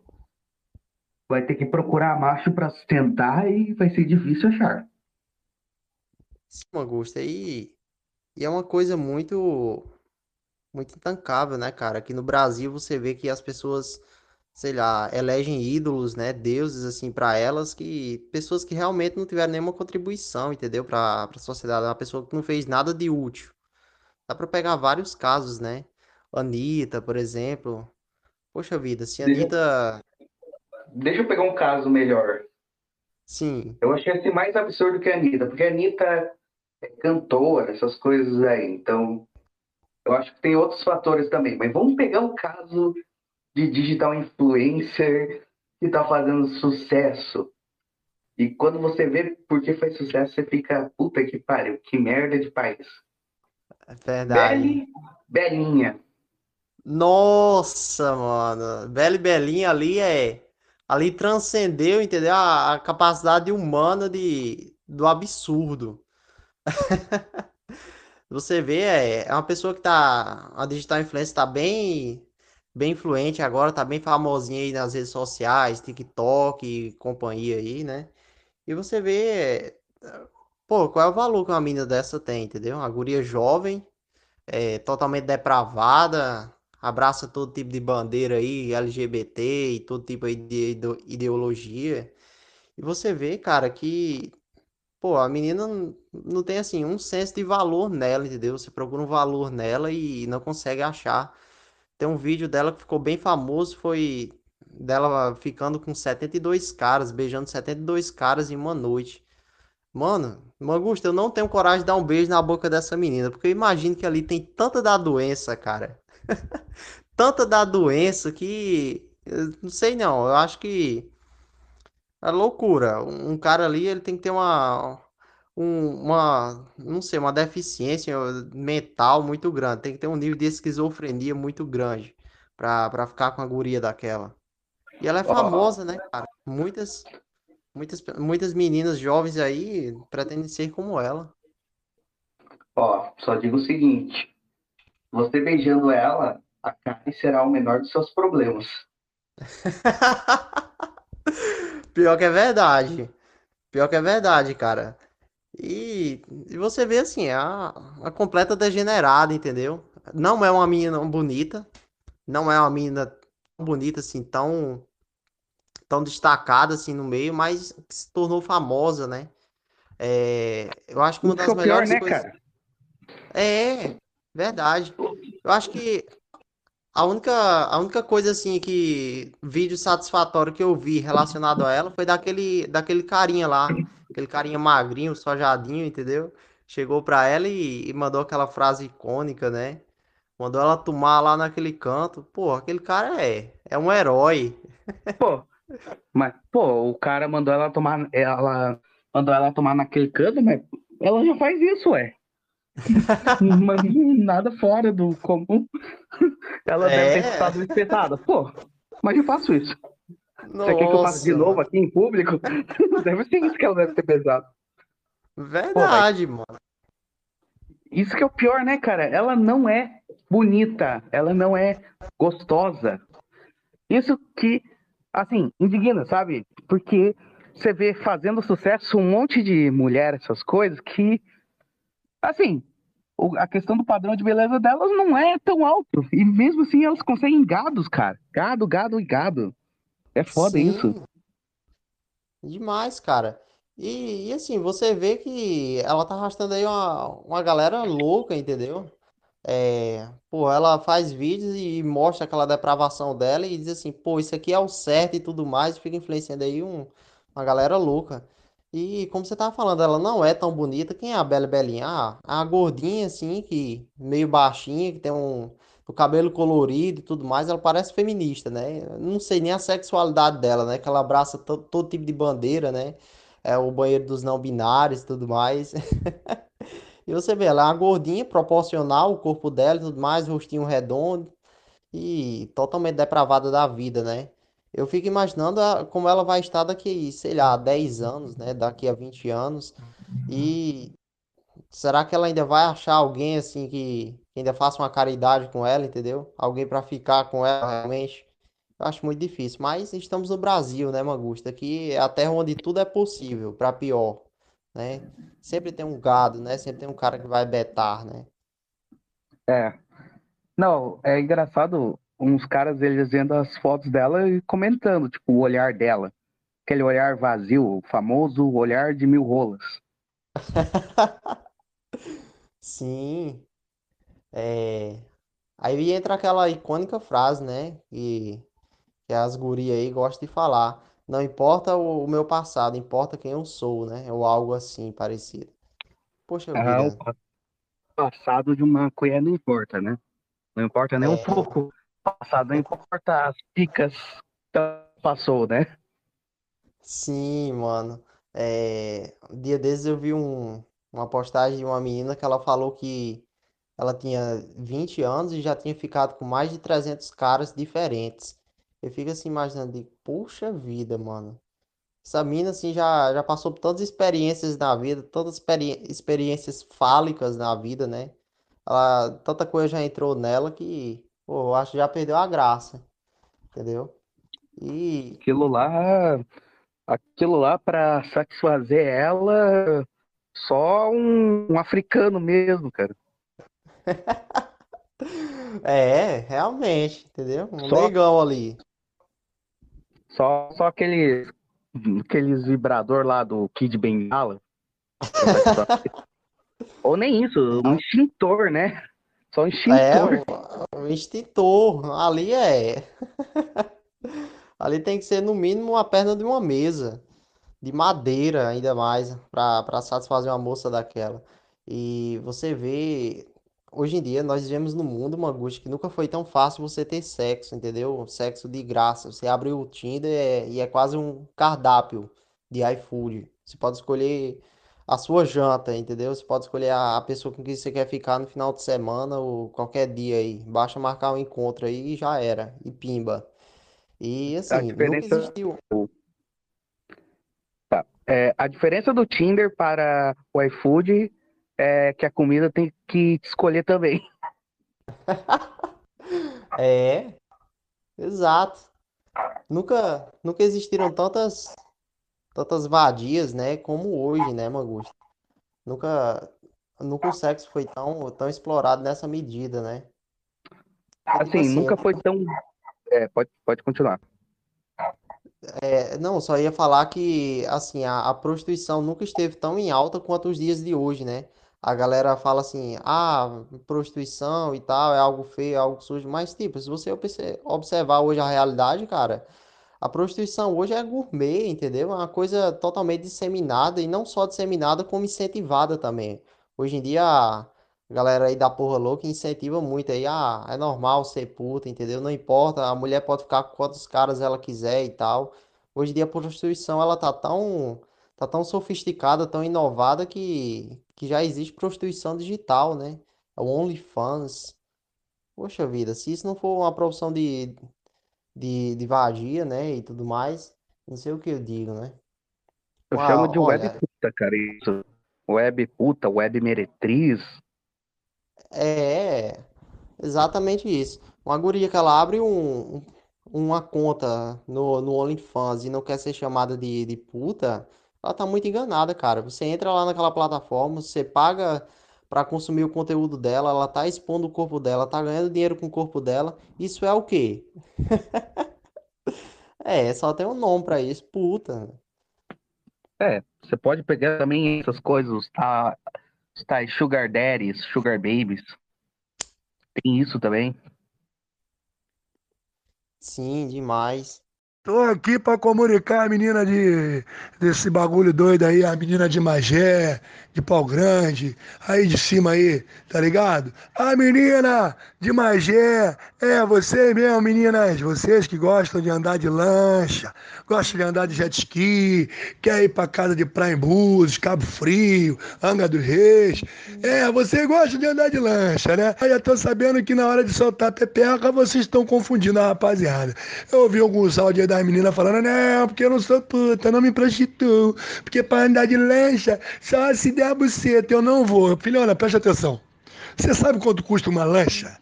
Vai ter que procurar macho para sustentar e vai ser difícil achar. Sim, Augusto, e, e é uma coisa muito, muito intancável, né, cara? Aqui no Brasil você vê que as pessoas, sei lá, elegem ídolos, né, deuses, assim, pra elas, que pessoas que realmente não tiveram nenhuma contribuição, entendeu? Pra, pra sociedade, uma pessoa que não fez nada de útil. Dá pra pegar vários casos, né? Anitta, por exemplo. Poxa vida, se a Deixa, Anitta, deixa eu pegar um caso melhor. sim, Eu achei esse mais absurdo que a Anitta, porque a Anitta é cantora, essas coisas aí. Então, eu acho que tem outros fatores também. Mas vamos pegar um caso de digital influencer que está fazendo sucesso. E quando você vê por que faz sucesso, você fica, puta que pariu, que merda de país. é verdade. Beli, Belinha. Nossa, mano. Bela e Belinha ali é. Ali transcendeu, entendeu? A, a capacidade humana de, do absurdo. Você vê, é, é uma pessoa que tá. A digital influencer tá bem, bem influente agora, tá bem famosinha aí nas redes sociais, TikTok e companhia aí, né? E você vê, é, pô, qual é o valor que uma menina dessa tem, entendeu? Uma guria jovem, é, totalmente depravada, abraça todo tipo de bandeira aí, LGBT e todo tipo aí de ide- ideologia. E você vê, cara, que Pô, a menina não não tem assim um senso de valor nela, entendeu? Você procura um valor nela e não consegue achar. Tem um vídeo dela que ficou bem famoso, foi dela ficando com 72 caras, beijando 72 caras em uma noite. Mano, Mangusta, eu não tenho coragem de dar um beijo na boca dessa menina, porque eu imagino que ali tem tanta da doença, cara. Tanta da doença que. Não sei não, eu acho que. É loucura. Um cara ali, ele tem que ter uma, um- uma, não sei, uma deficiência mental muito grande. Tem que ter um nível de esquizofrenia muito grande pra, pra ficar com a guria daquela. E ela é famosa, né, cara? Muitas, muitas, muitas meninas jovens aí pretendem ser como ela. ó, só digo o seguinte: você beijando ela, a Kari será o menor dos seus problemas. Pior que é verdade. Pior que é verdade, cara. E, e você vê assim, a, a completa degenerada, entendeu? Não é uma menina bonita, não é uma menina tão bonita assim, tão, tão destacada assim no meio, mas se tornou famosa, né? É, eu acho que uma Isso que é das o pior, melhores né, coisas. cara? É, verdade. Eu acho que a única, a única coisa assim que vídeo satisfatório que eu vi relacionado a ela foi daquele, daquele carinha lá, aquele carinha magrinho, sojadinho, entendeu? Chegou pra ela e, e mandou aquela frase icônica, né? Mandou ela tomar lá naquele canto. Pô, aquele cara é, é um herói. Pô, mas, pô, o cara mandou ela tomar, ela mandou ela tomar naquele canto, mas ela já faz isso, ué. Mas nada fora do comum. Ela deve ter É, escutado espetada. Pô, mas eu faço isso. Você quer que eu faça de nossa, novo aqui em público? Deve ser isso que ela deve ter pensado. Pô, mas Verdade, mano. isso que é o pior, né, cara? Ela não é bonita, ela não é gostosa. Isso que, assim, indigna, sabe? Porque você vê fazendo sucesso um monte de mulher, essas coisas, que, assim, a questão do padrão de beleza delas não é tão alto. E mesmo assim elas conseguem gados, cara. Gado, gado e gado. É foda isso. Sim, demais, cara. E, e assim, você vê que ela tá arrastando aí uma, uma galera louca, entendeu? É, pô, ela faz vídeos e mostra aquela depravação dela e diz assim, pô, isso aqui é o certo e tudo mais, e fica influenciando aí um, uma galera louca. E como você tava falando, ela não é tão bonita. Quem é a Bela Belinha? Ah, a gordinha assim, que meio baixinha, que tem um o cabelo colorido e tudo mais, ela parece feminista, né? Não sei nem a sexualidade dela, né? Que ela abraça to- todo tipo de bandeira, né? É o banheiro dos não binários e tudo mais. E você vê, ela é uma gordinha, proporcional, o corpo dela e tudo mais, rostinho redondo e totalmente depravada da vida, né? Eu fico imaginando a- como ela vai estar daqui, sei lá, 10 anos, né? Daqui a 20 anos. E será que ela ainda vai achar alguém assim que, que ainda faça uma caridade com ela, entendeu? Alguém para ficar com ela realmente? Eu acho muito difícil, mas estamos no Brasil, né, Magusta? Aqui é a terra onde tudo é possível, para pior, né? Sempre tem um gado, né? Sempre tem um cara que vai betar, né? É. Não, é engraçado uns caras eles vendo as fotos dela e comentando, tipo, o olhar dela. Aquele olhar vazio, o famoso olhar de mil rolas. Sim, é... Aí entra aquela icônica frase, né? Que, que as gurias aí gostam de falar. Não importa o, o meu passado, importa quem eu sou, né? Ou algo assim parecido. Poxa Ah, o vida. passado de uma colher não importa, né? Não importa nem um É, pouco. Passado não importa as picas que passou, né? sim, mano. É, um dia desses eu vi um, uma postagem de uma menina que ela falou que ela tinha 20 anos e já tinha ficado com mais de 300 caras diferentes. Eu fico assim imaginando, de, puxa vida, mano. Essa mina, assim, já, já passou por todas as experiências na vida, todas as experi experiências fálicas na vida, né? Ela, tanta coisa já entrou nela que, pô, eu acho que já perdeu a graça, entendeu? E... Aquilo lá, aquilo lá para satisfazer ela, só um, um africano mesmo, cara. É, realmente, entendeu? Um Só- negão ali. Só, só aqueles, aqueles vibrador lá do Kid Bengala. Ou nem isso, um extintor, né? Só um É, extintor. o, o extintor. Ali é. Ali tem que ser no mínimo uma perna de uma mesa. De madeira, ainda mais, para satisfazer uma moça daquela. E você vê. Hoje em dia, nós vivemos num mundo, Manguste, que nunca foi tão fácil você ter sexo, entendeu? Sexo de graça. Você abre o Tinder é- e é quase um cardápio de iFood. Você pode escolher a sua janta, entendeu? Você pode escolher a, a pessoa com quem você quer ficar no final de semana ou qualquer dia aí. Basta marcar um encontro aí e já era. E pimba. E A assim, nunca diferença, existiu. é, a diferença do Tinder para o iFood é que a comida tem que escolher também. É, exato. Nunca, nunca existiram tantas, tantas vadias, né, como hoje, né, Mangusto? Nunca, nunca o sexo foi tão, tão explorado nessa medida, né? Tipo Assim, assim, nunca foi tão. É, pode, pode continuar. É, não, só ia falar que, assim, a, a prostituição nunca esteve tão em alta quanto os dias de hoje, né? A galera fala assim, ah, prostituição e tal, é algo feio, é algo sujo, mas, tipo, se você obse- observar hoje a realidade, cara, a prostituição hoje é gourmet, entendeu? É uma coisa totalmente disseminada, e não só disseminada, como incentivada também. Hoje em dia, a galera aí da porra louca incentiva muito aí, ah, é normal ser puta, entendeu? Não importa, a mulher pode ficar com quantos caras ela quiser e tal. Hoje em dia a prostituição ela tá tão, tá tão sofisticada, tão inovada que, que já existe prostituição digital, né? É o OnlyFans. Poxa vida, se isso não for uma profissão de, de, de vadia, né, e tudo mais, não sei o que eu digo, né? Eu chamo Uau, de web olha, puta, cara, isso. Web puta, web meretriz. é exatamente isso. Uma guria que ela abre um, um- uma conta no, no OnlyFans e não quer ser chamada de, de puta, ela tá muito enganada, cara. Você entra lá naquela plataforma, você paga pra consumir o conteúdo dela, ela tá expondo o corpo dela, tá ganhando dinheiro com o corpo dela. Isso é o quê? É, só tem um nome pra isso, puta. É, você pode pegar também essas coisas, os tá, os tais sugar daddies, sugar babies. Tem isso também. Sim, demais. Tô aqui pra comunicar a menina de, desse bagulho doido aí, a menina de Magé, de Pau Grande, aí de cima aí, tá ligado? A menina de Magé, é você mesmo, meninas, vocês que gostam de andar de lancha, gostam de andar de jet ski, quer ir pra casa de praia em Búzios, Cabo Frio, Anga dos Reis, é, você gosta de andar de lancha, né? Eu tô sabendo que na hora de soltar a pepeca, vocês estão confundindo a rapaziada. Eu ouvi alguns áudios aí das meninas falando, não, porque eu não sou puta, não me prostituo, porque pra andar de lancha, só se der a buceta, eu não vou. Filhona, presta atenção. Você sabe quanto custa uma lancha?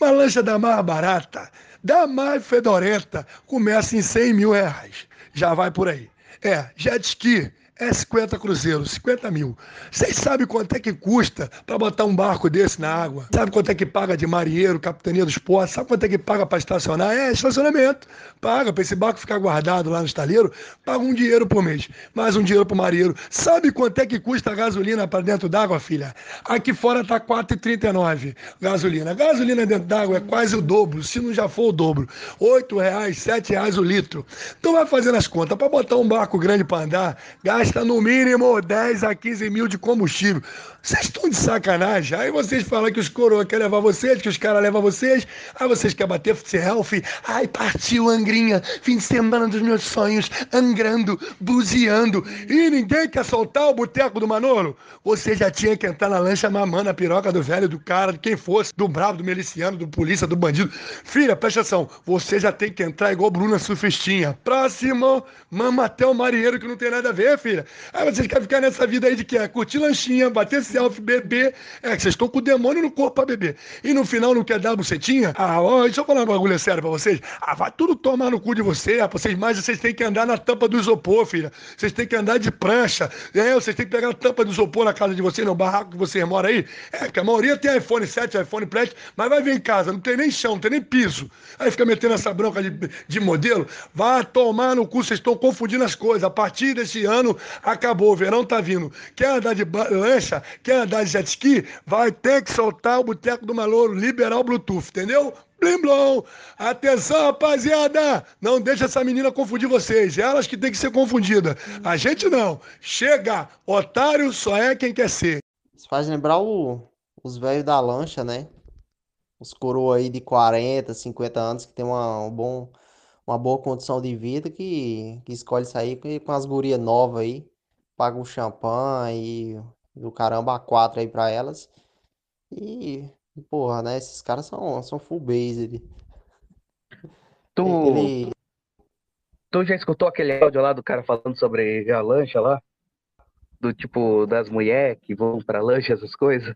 Uma lancha da mais barata, da mais fedorenta, começa em 100 mil reais. Já vai por aí. É, jet ski é 50 cruzeiros, 50 mil. Vocês sabem quanto é que custa para botar um barco desse na água? Sabe quanto é que paga de marinheiro, capitania dos portos? Sabe quanto é que paga para estacionar? É, estacionamento. Paga para esse barco ficar guardado lá no estaleiro, paga um dinheiro por mês. Mais um dinheiro pro marinheiro. Sabe quanto é que custa a gasolina para dentro d'água, filha? Aqui fora tá 4,39 gasolina. Gasolina dentro d'água é quase o dobro, se não já for o dobro. R$ reais, R$ reais o litro. Então vai fazendo as contas. Para botar um barco grande para andar, gasta no mínimo 10 a 15 mil de combustível. Vocês estão de sacanagem. Aí vocês falam que os coroa querem levar vocês, que os caras levam vocês. Aí vocês querem bater selfie. Ai, partiu Angrinha. Fim de semana dos meus sonhos. Angrando, buzeando. E ninguém quer soltar o boteco do Manolo? Você já tinha que entrar na lancha mamando a piroca do velho, do cara, de quem fosse, do bravo, do miliciano, do polícia, do bandido. Filha, presta atenção. Você já tem que entrar igual Bruna Surfistinha. Próximo, mama até o marinheiro que não tem nada a ver, filha. Aí vocês querem ficar nessa vida aí de que é curtir lanchinha, bater selfie, beber. É que vocês estão com o demônio no corpo pra beber. E no final não quer dar a bucetinha? Ah, ó, deixa eu falar um bagulho sério pra vocês. Ah, vai tudo tomar no cu de você, rapaz. Vocês mais vocês têm que andar na tampa do isopor, filha. Vocês têm que andar de prancha. É, vocês têm que pegar a tampa do isopor na casa de vocês, no barraco que vocês moram aí. É, que a maioria tem iPhone 7, iPhone Plus, mas vai ver em casa, não tem nem chão, não tem nem piso. Aí fica metendo essa bronca de, de modelo. Vai tomar no cu, vocês estão confundindo as coisas. A partir desse ano, acabou, o verão tá vindo. Quer andar de lancha, quer andar de jet ski, vai ter que soltar o boteco do Malouro, liberar o Bluetooth, entendeu? Blim blom. Atenção, rapaziada! Não deixa essa menina confundir vocês. Elas que tem que ser confundida. A gente não. Chega! Otário só é quem quer ser. Isso faz lembrar o, os velhos da lancha, né? Os coroa aí de 40, 50 anos que tem uma, um bom, uma boa condição de vida que, que escolhe sair com, as gurias novas aí. Paga um champanhe e do caramba a quatro aí pra elas. E Porra, né? Esses caras são, são full base. Tu, Ele. tu já escutou aquele áudio lá do cara falando sobre a lancha lá? Do tipo, das mulheres que vão pra lancha, essas coisas?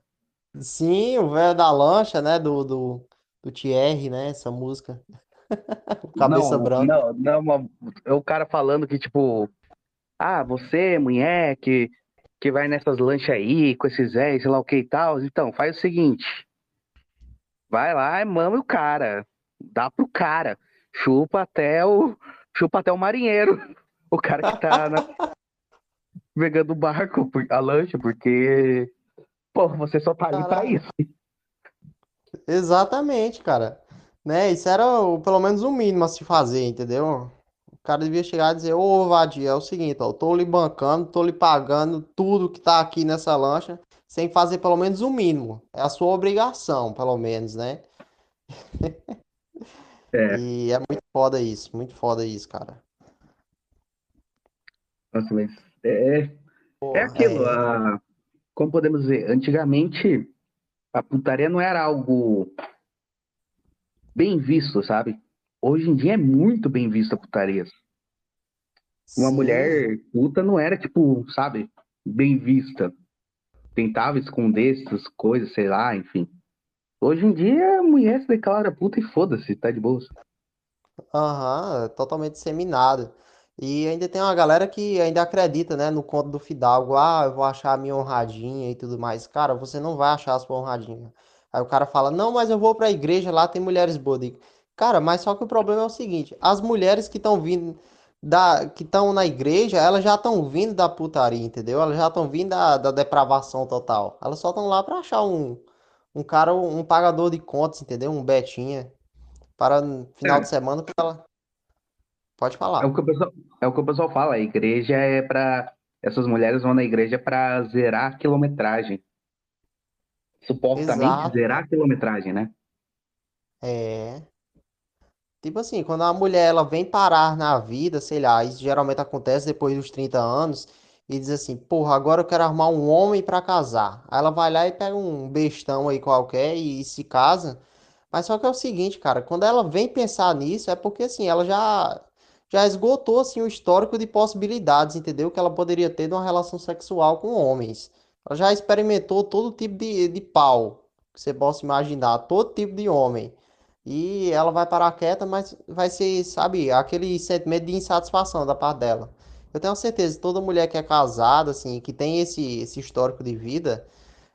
Sim, o velho da lancha, né? Do, do, do Thierry, né? Essa música. Cabeça Não, Branca. não, não, é o cara falando que, tipo, ah, você, mulher, que, que vai nessas lanchas aí, com esses velhos, sei lá o que e tal. Então, faz o seguinte. Vai lá e mama o cara. Dá pro cara. Chupa até o. Chupa até o marinheiro. O cara que tá na, pegando o barco, a lancha, porque. Pô, você só tá ali pra Caralho. isso. Exatamente, cara. Né? Isso era o, pelo menos o mínimo a se fazer, entendeu? O cara devia chegar e dizer, ô Vadia, é o seguinte, ó, eu tô lhe bancando, tô lhe pagando tudo que tá aqui nessa lancha, sem fazer pelo menos o mínimo. É a sua obrigação, pelo menos, né? É. E é muito foda isso, muito foda isso, cara. Nossa, mas é, É Porra, aquilo, é. a- como podemos dizer, antigamente a putaria não era algo bem visto, sabe? Hoje em dia é muito bem visto a putaria. Uma Sim. mulher puta não era, tipo, sabe, bem vista. Tentava esconder essas coisas, sei lá, enfim. Hoje em dia a mulher se declara puta e foda-se, tá de boa. Aham, é totalmente disseminado. E ainda tem uma galera que ainda acredita, né, no conto do Fidalgo. Ah, eu vou achar a minha honradinha e tudo mais. Cara, você não vai achar a sua honradinha. Aí o cara fala, não, mas eu vou pra igreja, lá tem mulheres boas. Cara, mas só que o problema é o seguinte, as mulheres que estão vindo da, que estão na igreja, elas já estão vindo da putaria, entendeu? Elas já estão vindo da, da depravação total. Elas só estão lá pra achar um, um cara, um pagador de contas, entendeu? Um Betinha. Para no final É. de semana, pra ela... Pode É falar. o que o pessoal, é o que o pessoal fala, a igreja é pra. Essas mulheres vão na igreja pra zerar a quilometragem. Supostamente Exato. zerar a quilometragem, né? É. Tipo assim, quando a mulher ela vem parar na vida, sei lá, isso geralmente acontece depois dos 30 anos, e diz assim, porra, agora eu quero arrumar um homem pra casar. Aí ela vai lá e pega um bestão aí qualquer e, se casa. Mas só que é o seguinte, cara, quando ela vem pensar nisso, é porque assim, ela já já esgotou assim o histórico de possibilidades, entendeu? Que ela poderia ter de uma relação sexual com homens. Ela já experimentou todo tipo de, de pau que você possa imaginar, todo tipo de homem. E ela vai parar quieta, mas vai ser, sabe, aquele sentimento de insatisfação da parte dela. Eu tenho certeza, toda mulher que é casada, assim, que tem esse, esse histórico de vida,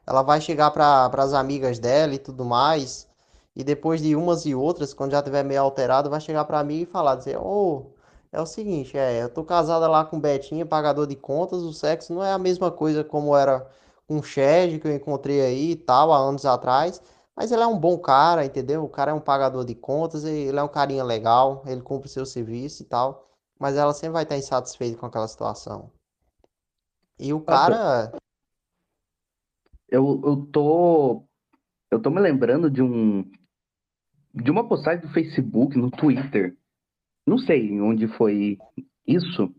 ela vai chegar para as amigas dela e tudo mais, e depois de umas e outras, quando já tiver meio alterado, vai chegar para mim e falar, dizer, ô, é o seguinte, é, eu tô casada lá com Betinha, pagador de contas, o sexo não é a mesma coisa como era com o que eu encontrei aí e tal, há anos atrás, mas ele é um bom cara, entendeu? O cara é um pagador de contas, ele é um carinha legal, ele cumpre seu serviço e tal, mas ela sempre vai estar insatisfeita com aquela situação. E o cara, eu, eu tô. Eu tô me lembrando de um. De uma postagem do Facebook, no Twitter. Não sei onde foi isso.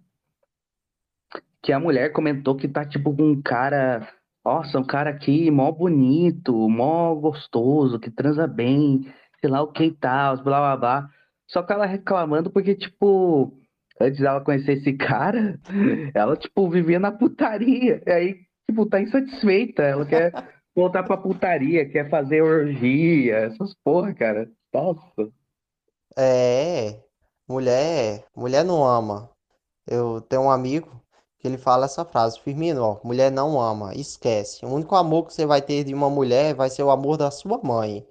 Que a mulher comentou que tá tipo com um cara. Nossa, um cara aqui mó bonito, mó gostoso, que transa bem, sei lá o que e tal, blá blá blá. Só que ela reclamando porque, tipo, antes dela conhecer esse cara, ela, tipo, vivia na putaria. E aí, tipo, tá insatisfeita. Ela quer voltar pra putaria, quer fazer orgia, essas porra, cara. Nossa. É, mulher, mulher não ama. Eu tenho um amigo que ele fala essa frase, Firmino, ó, mulher não ama, esquece. O único amor que você vai ter de uma mulher vai ser o amor da sua mãe.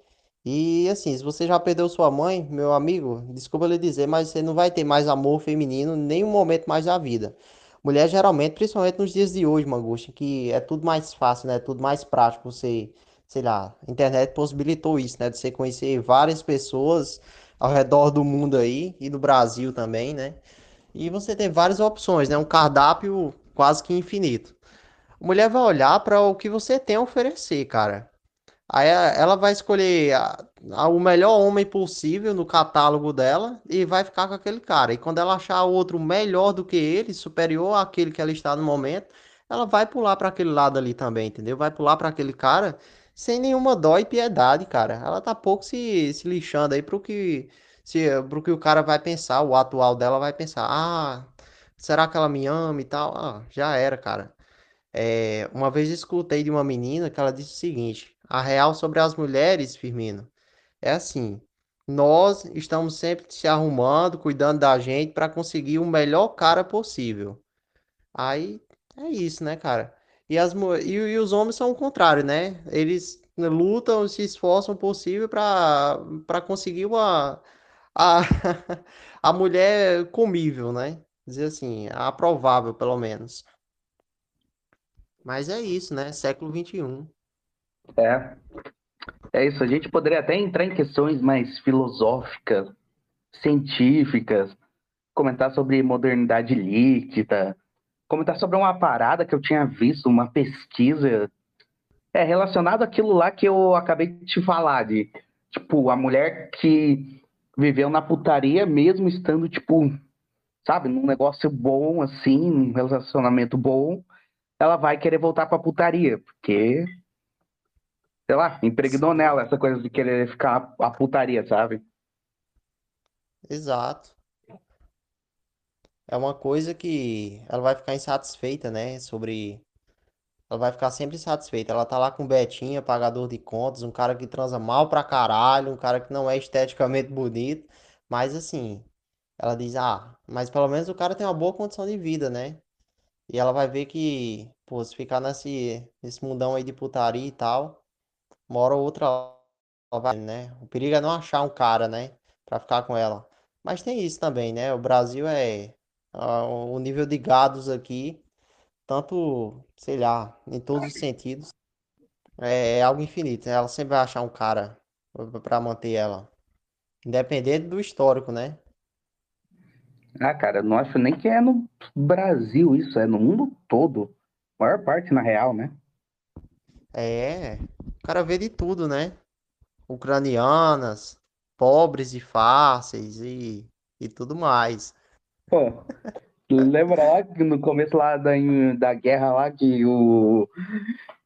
E assim, se você já perdeu sua mãe, meu amigo, desculpa lhe dizer, mas você não vai ter mais amor feminino em nenhum momento mais da vida. Mulher geralmente, principalmente nos dias de hoje, Mangusta, que é tudo mais fácil, né? Tudo mais prático. Você, sei lá, a internet possibilitou isso, né? De você conhecer várias pessoas ao redor do mundo aí e do Brasil também, né? E você tem várias opções, né? Um cardápio quase que infinito. A mulher vai olhar para o que você tem a oferecer, cara. Aí ela vai escolher a- a- o melhor homem possível no catálogo dela e vai ficar com aquele cara. E quando ela achar outro melhor do que ele, superior àquele que ela está no momento, ela vai pular para aquele lado ali também, entendeu? Vai pular para aquele cara sem nenhuma dó e piedade, cara. Ela tá pouco se, se lixando aí pro que, se, pro que o cara vai pensar, o atual dela vai pensar. Ah, será que ela me ama e tal? Ah, já era, cara. É, uma vez escutei de uma menina que ela disse o seguinte: a real sobre as mulheres, Firmino, é assim: nós estamos sempre se arrumando, cuidando da gente para conseguir o melhor cara possível. Aí é isso, né, cara? E, as, e, e os homens são o contrário, né? Eles lutam, se esforçam o possível para conseguir uma a, a mulher comível, né? Dizer assim, aprovável, pelo menos. Mas é isso, né? Século XXI. É, é isso. A gente poderia até entrar em questões mais filosóficas, científicas, comentar sobre modernidade líquida, comentar sobre uma parada que eu tinha visto, uma pesquisa, é relacionado àquilo lá que eu acabei de te falar, de tipo, a mulher que viveu na putaria mesmo estando, tipo, sabe, num negócio bom, assim, num relacionamento bom, ela vai querer voltar pra putaria, porque, sei lá, impregnou nela essa coisa de querer ficar a putaria, sabe? Exato. É uma coisa que ela vai ficar insatisfeita, né? Sobre. Ela vai ficar sempre insatisfeita. Ela tá lá com Betinha, pagador de contas, um cara que transa mal pra caralho, um cara que não é esteticamente bonito. Mas assim, ela diz: Ah, mas pelo menos o cara tem uma boa condição de vida, né? E ela vai ver que, pô, se ficar nesse, nesse mundão aí de putaria e tal, ou outra vai, né? O perigo é não achar um cara, né? Pra ficar com ela. Mas tem isso também, né? O Brasil é. ah, O nível de gados aqui, tanto, sei lá, em todos os sentidos, é, é algo infinito, né? Ela sempre vai achar um cara pra manter ela. Independente do histórico, né? Ah, cara, não acho nem que é no Brasil isso, é no mundo todo. A maior parte, na real, né? É. O cara vê de tudo, né? Ucranianas, pobres e fáceis e, e tudo mais. Pô, lembra lá que no começo lá da, da guerra lá que o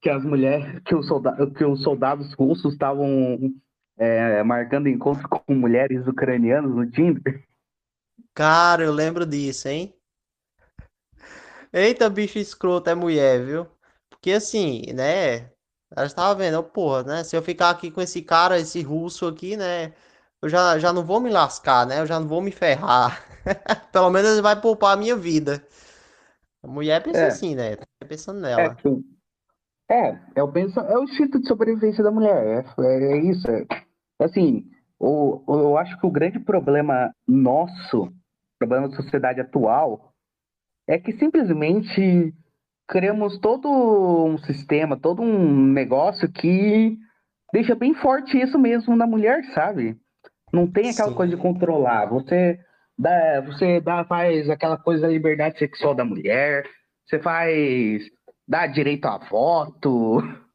que as mulheres, que os soldados, que os soldados russos estavam é, marcando encontro com mulheres ucranianas no Tinder? Cara, eu lembro disso, hein? Eita, bicho escroto, é mulher, viu? Porque assim, né? Ela estava vendo, porra, né? Se eu ficar aqui com esse cara, esse russo aqui, né? Eu já, já não vou me lascar, né? Eu já não vou me ferrar. Pelo menos ele vai poupar a minha vida. A mulher pensa É, assim, né? Tá pensando é nela. que é, é o pensa, é o instinto de sobrevivência da mulher, é, é, é isso. é. Assim, o, o- eu acho que o grande problema nosso, problema da sociedade atual, é que simplesmente criamos todo um sistema, todo um negócio que deixa bem forte isso mesmo na mulher, sabe? Não tem aquela coisa de Sim, controlar. Você dá, você dá, faz aquela coisa da liberdade sexual da mulher, você faz, dá direito a voto,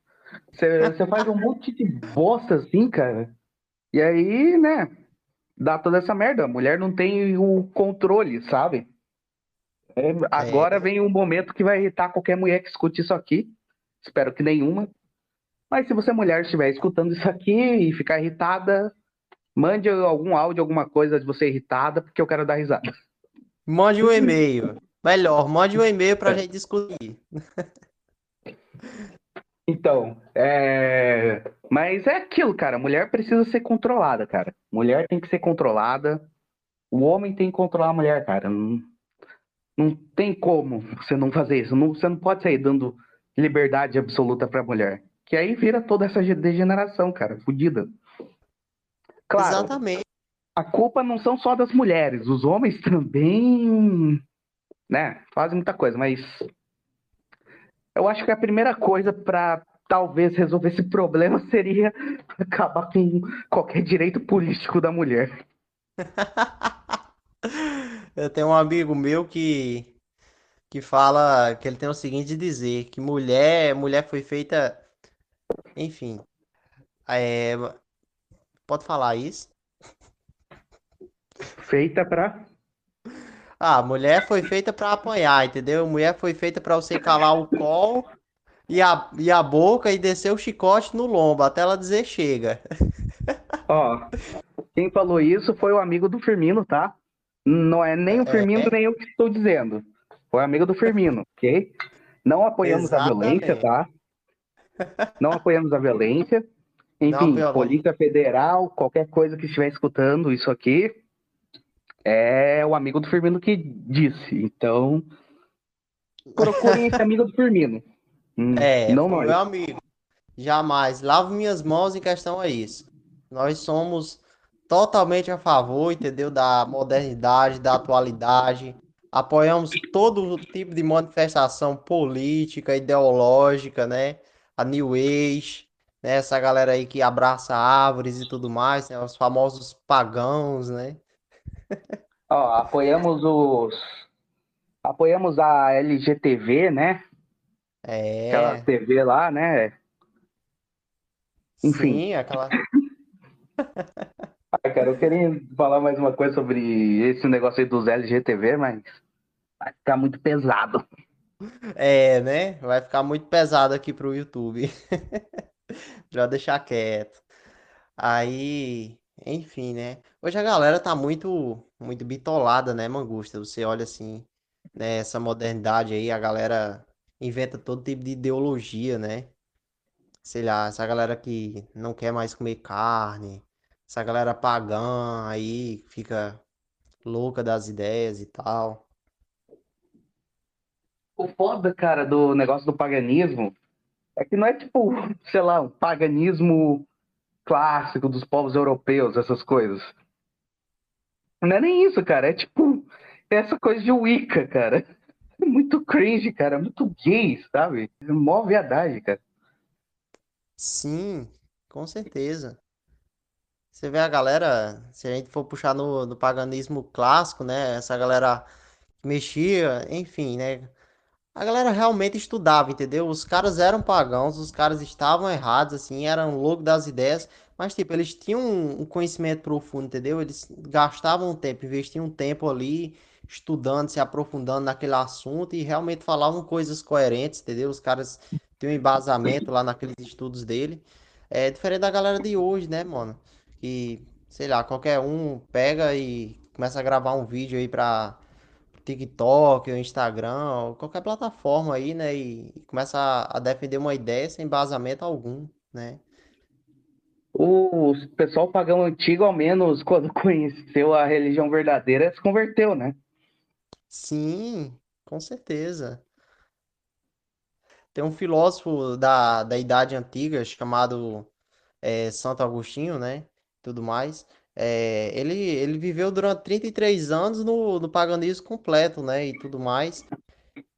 Você, você faz um monte de bosta assim, cara. E aí, né? Dá toda essa merda. A mulher não tem o controle, sabe? É, agora vem um momento que vai irritar qualquer mulher que escute isso aqui. Espero que nenhuma. Mas se você mulher estiver escutando isso aqui e ficar irritada, mande algum áudio, alguma coisa de você irritada, porque eu quero dar risada. Mande um e-mail. Melhor, mande um e-mail pra gente discutir. Então, é... mas é aquilo, cara. Mulher precisa ser controlada, cara. Mulher tem que ser controlada. O homem tem que controlar a mulher, cara. Não, não tem como você não fazer isso. Não, você não pode sair dando liberdade absoluta pra mulher. Que aí vira toda essa degeneração, cara. Fudida. Claro, Exatamente. a culpa não são só das mulheres. Os homens também, né, fazem muita coisa, mas eu acho que a primeira coisa para talvez resolver esse problema seria acabar com qualquer direito político da mulher. Eu tenho um amigo meu que que fala que ele tem o seguinte a dizer, que mulher, mulher foi feita, enfim, é, pode falar isso? Feita pra. Ah, mulher foi feita pra apanhar, entendeu? Mulher foi feita pra você calar o colo e a, e a boca e descer o chicote no lombo até ela dizer chega. Ó, quem falou isso foi o amigo do Firmino, tá? Não é nem o Firmino, nem eu que estou dizendo. Foi o amigo do Firmino, ok? Não apoiamos a violência, Exatamente. tá? Não apoiamos a violência. Enfim, apoiamos. Polícia Federal, qualquer coisa que estiver escutando isso aqui, é o amigo do Firmino que disse. Então, procurem esse amigo do Firmino. Hum, É, não nós. meu amigo. Jamais. Lavo minhas mãos em questão a isso. Nós somos totalmente a favor, entendeu? Da modernidade, da atualidade. Apoiamos todo tipo de manifestação política, ideológica, né? A New Age, né? Essa galera aí que abraça árvores e tudo mais, né? Os famosos pagãos, né? Ó, apoiamos os. Apoiamos a LGTV, né? Aquela É, TV lá, né? Enfim. sim, aquela. Ah, cara, eu queria falar mais uma coisa sobre esse negócio aí dos LGTV, mas vai ficar muito pesado. É, né? Vai ficar muito pesado aqui pro YouTube. Já deixar quieto. Aí, enfim, né? Hoje a galera tá muito, muito bitolada, né, Mangusta? Você olha assim, né, essa modernidade aí, a galera inventa todo tipo de ideologia, né? Sei lá, essa galera que não quer mais comer carne, essa galera pagã aí fica louca das ideias e tal. O foda, cara, do negócio do paganismo é que não é tipo, sei lá, um paganismo clássico dos povos europeus, essas coisas. Não é nem isso, cara. É tipo essa coisa de Wicca, cara. É muito cringe, cara. É muito gay, sabe? É mó viadagem, cara. Sim, com certeza. Você vê a galera, se a gente for puxar no, no paganismo clássico, né? Essa galera mexia, enfim, né? A galera realmente estudava, entendeu? Os caras eram pagãos, os caras estavam errados, assim, eram loucos das ideias, mas, tipo, eles tinham um conhecimento profundo, entendeu? Eles gastavam tempo, investiam tempo ali, estudando, se aprofundando naquele assunto e realmente falavam coisas coerentes, entendeu? Os caras tinham um embasamento lá naqueles estudos dele. É diferente da galera de hoje, né, mano? Que, sei lá, qualquer um pega e começa a gravar um vídeo aí pra TikTok, ou Instagram, qualquer plataforma aí, né? E, e começa a, a defender uma ideia sem embasamento algum, né? O pessoal pagão antigo, ao menos, quando conheceu a religião verdadeira, se converteu, né? Sim, com certeza. Tem um filósofo da, da Idade Antiga chamado é, Santo Agostinho, né? Tudo mais. É, ele, ele viveu durante 33 anos no, no paganismo completo, né? E tudo mais.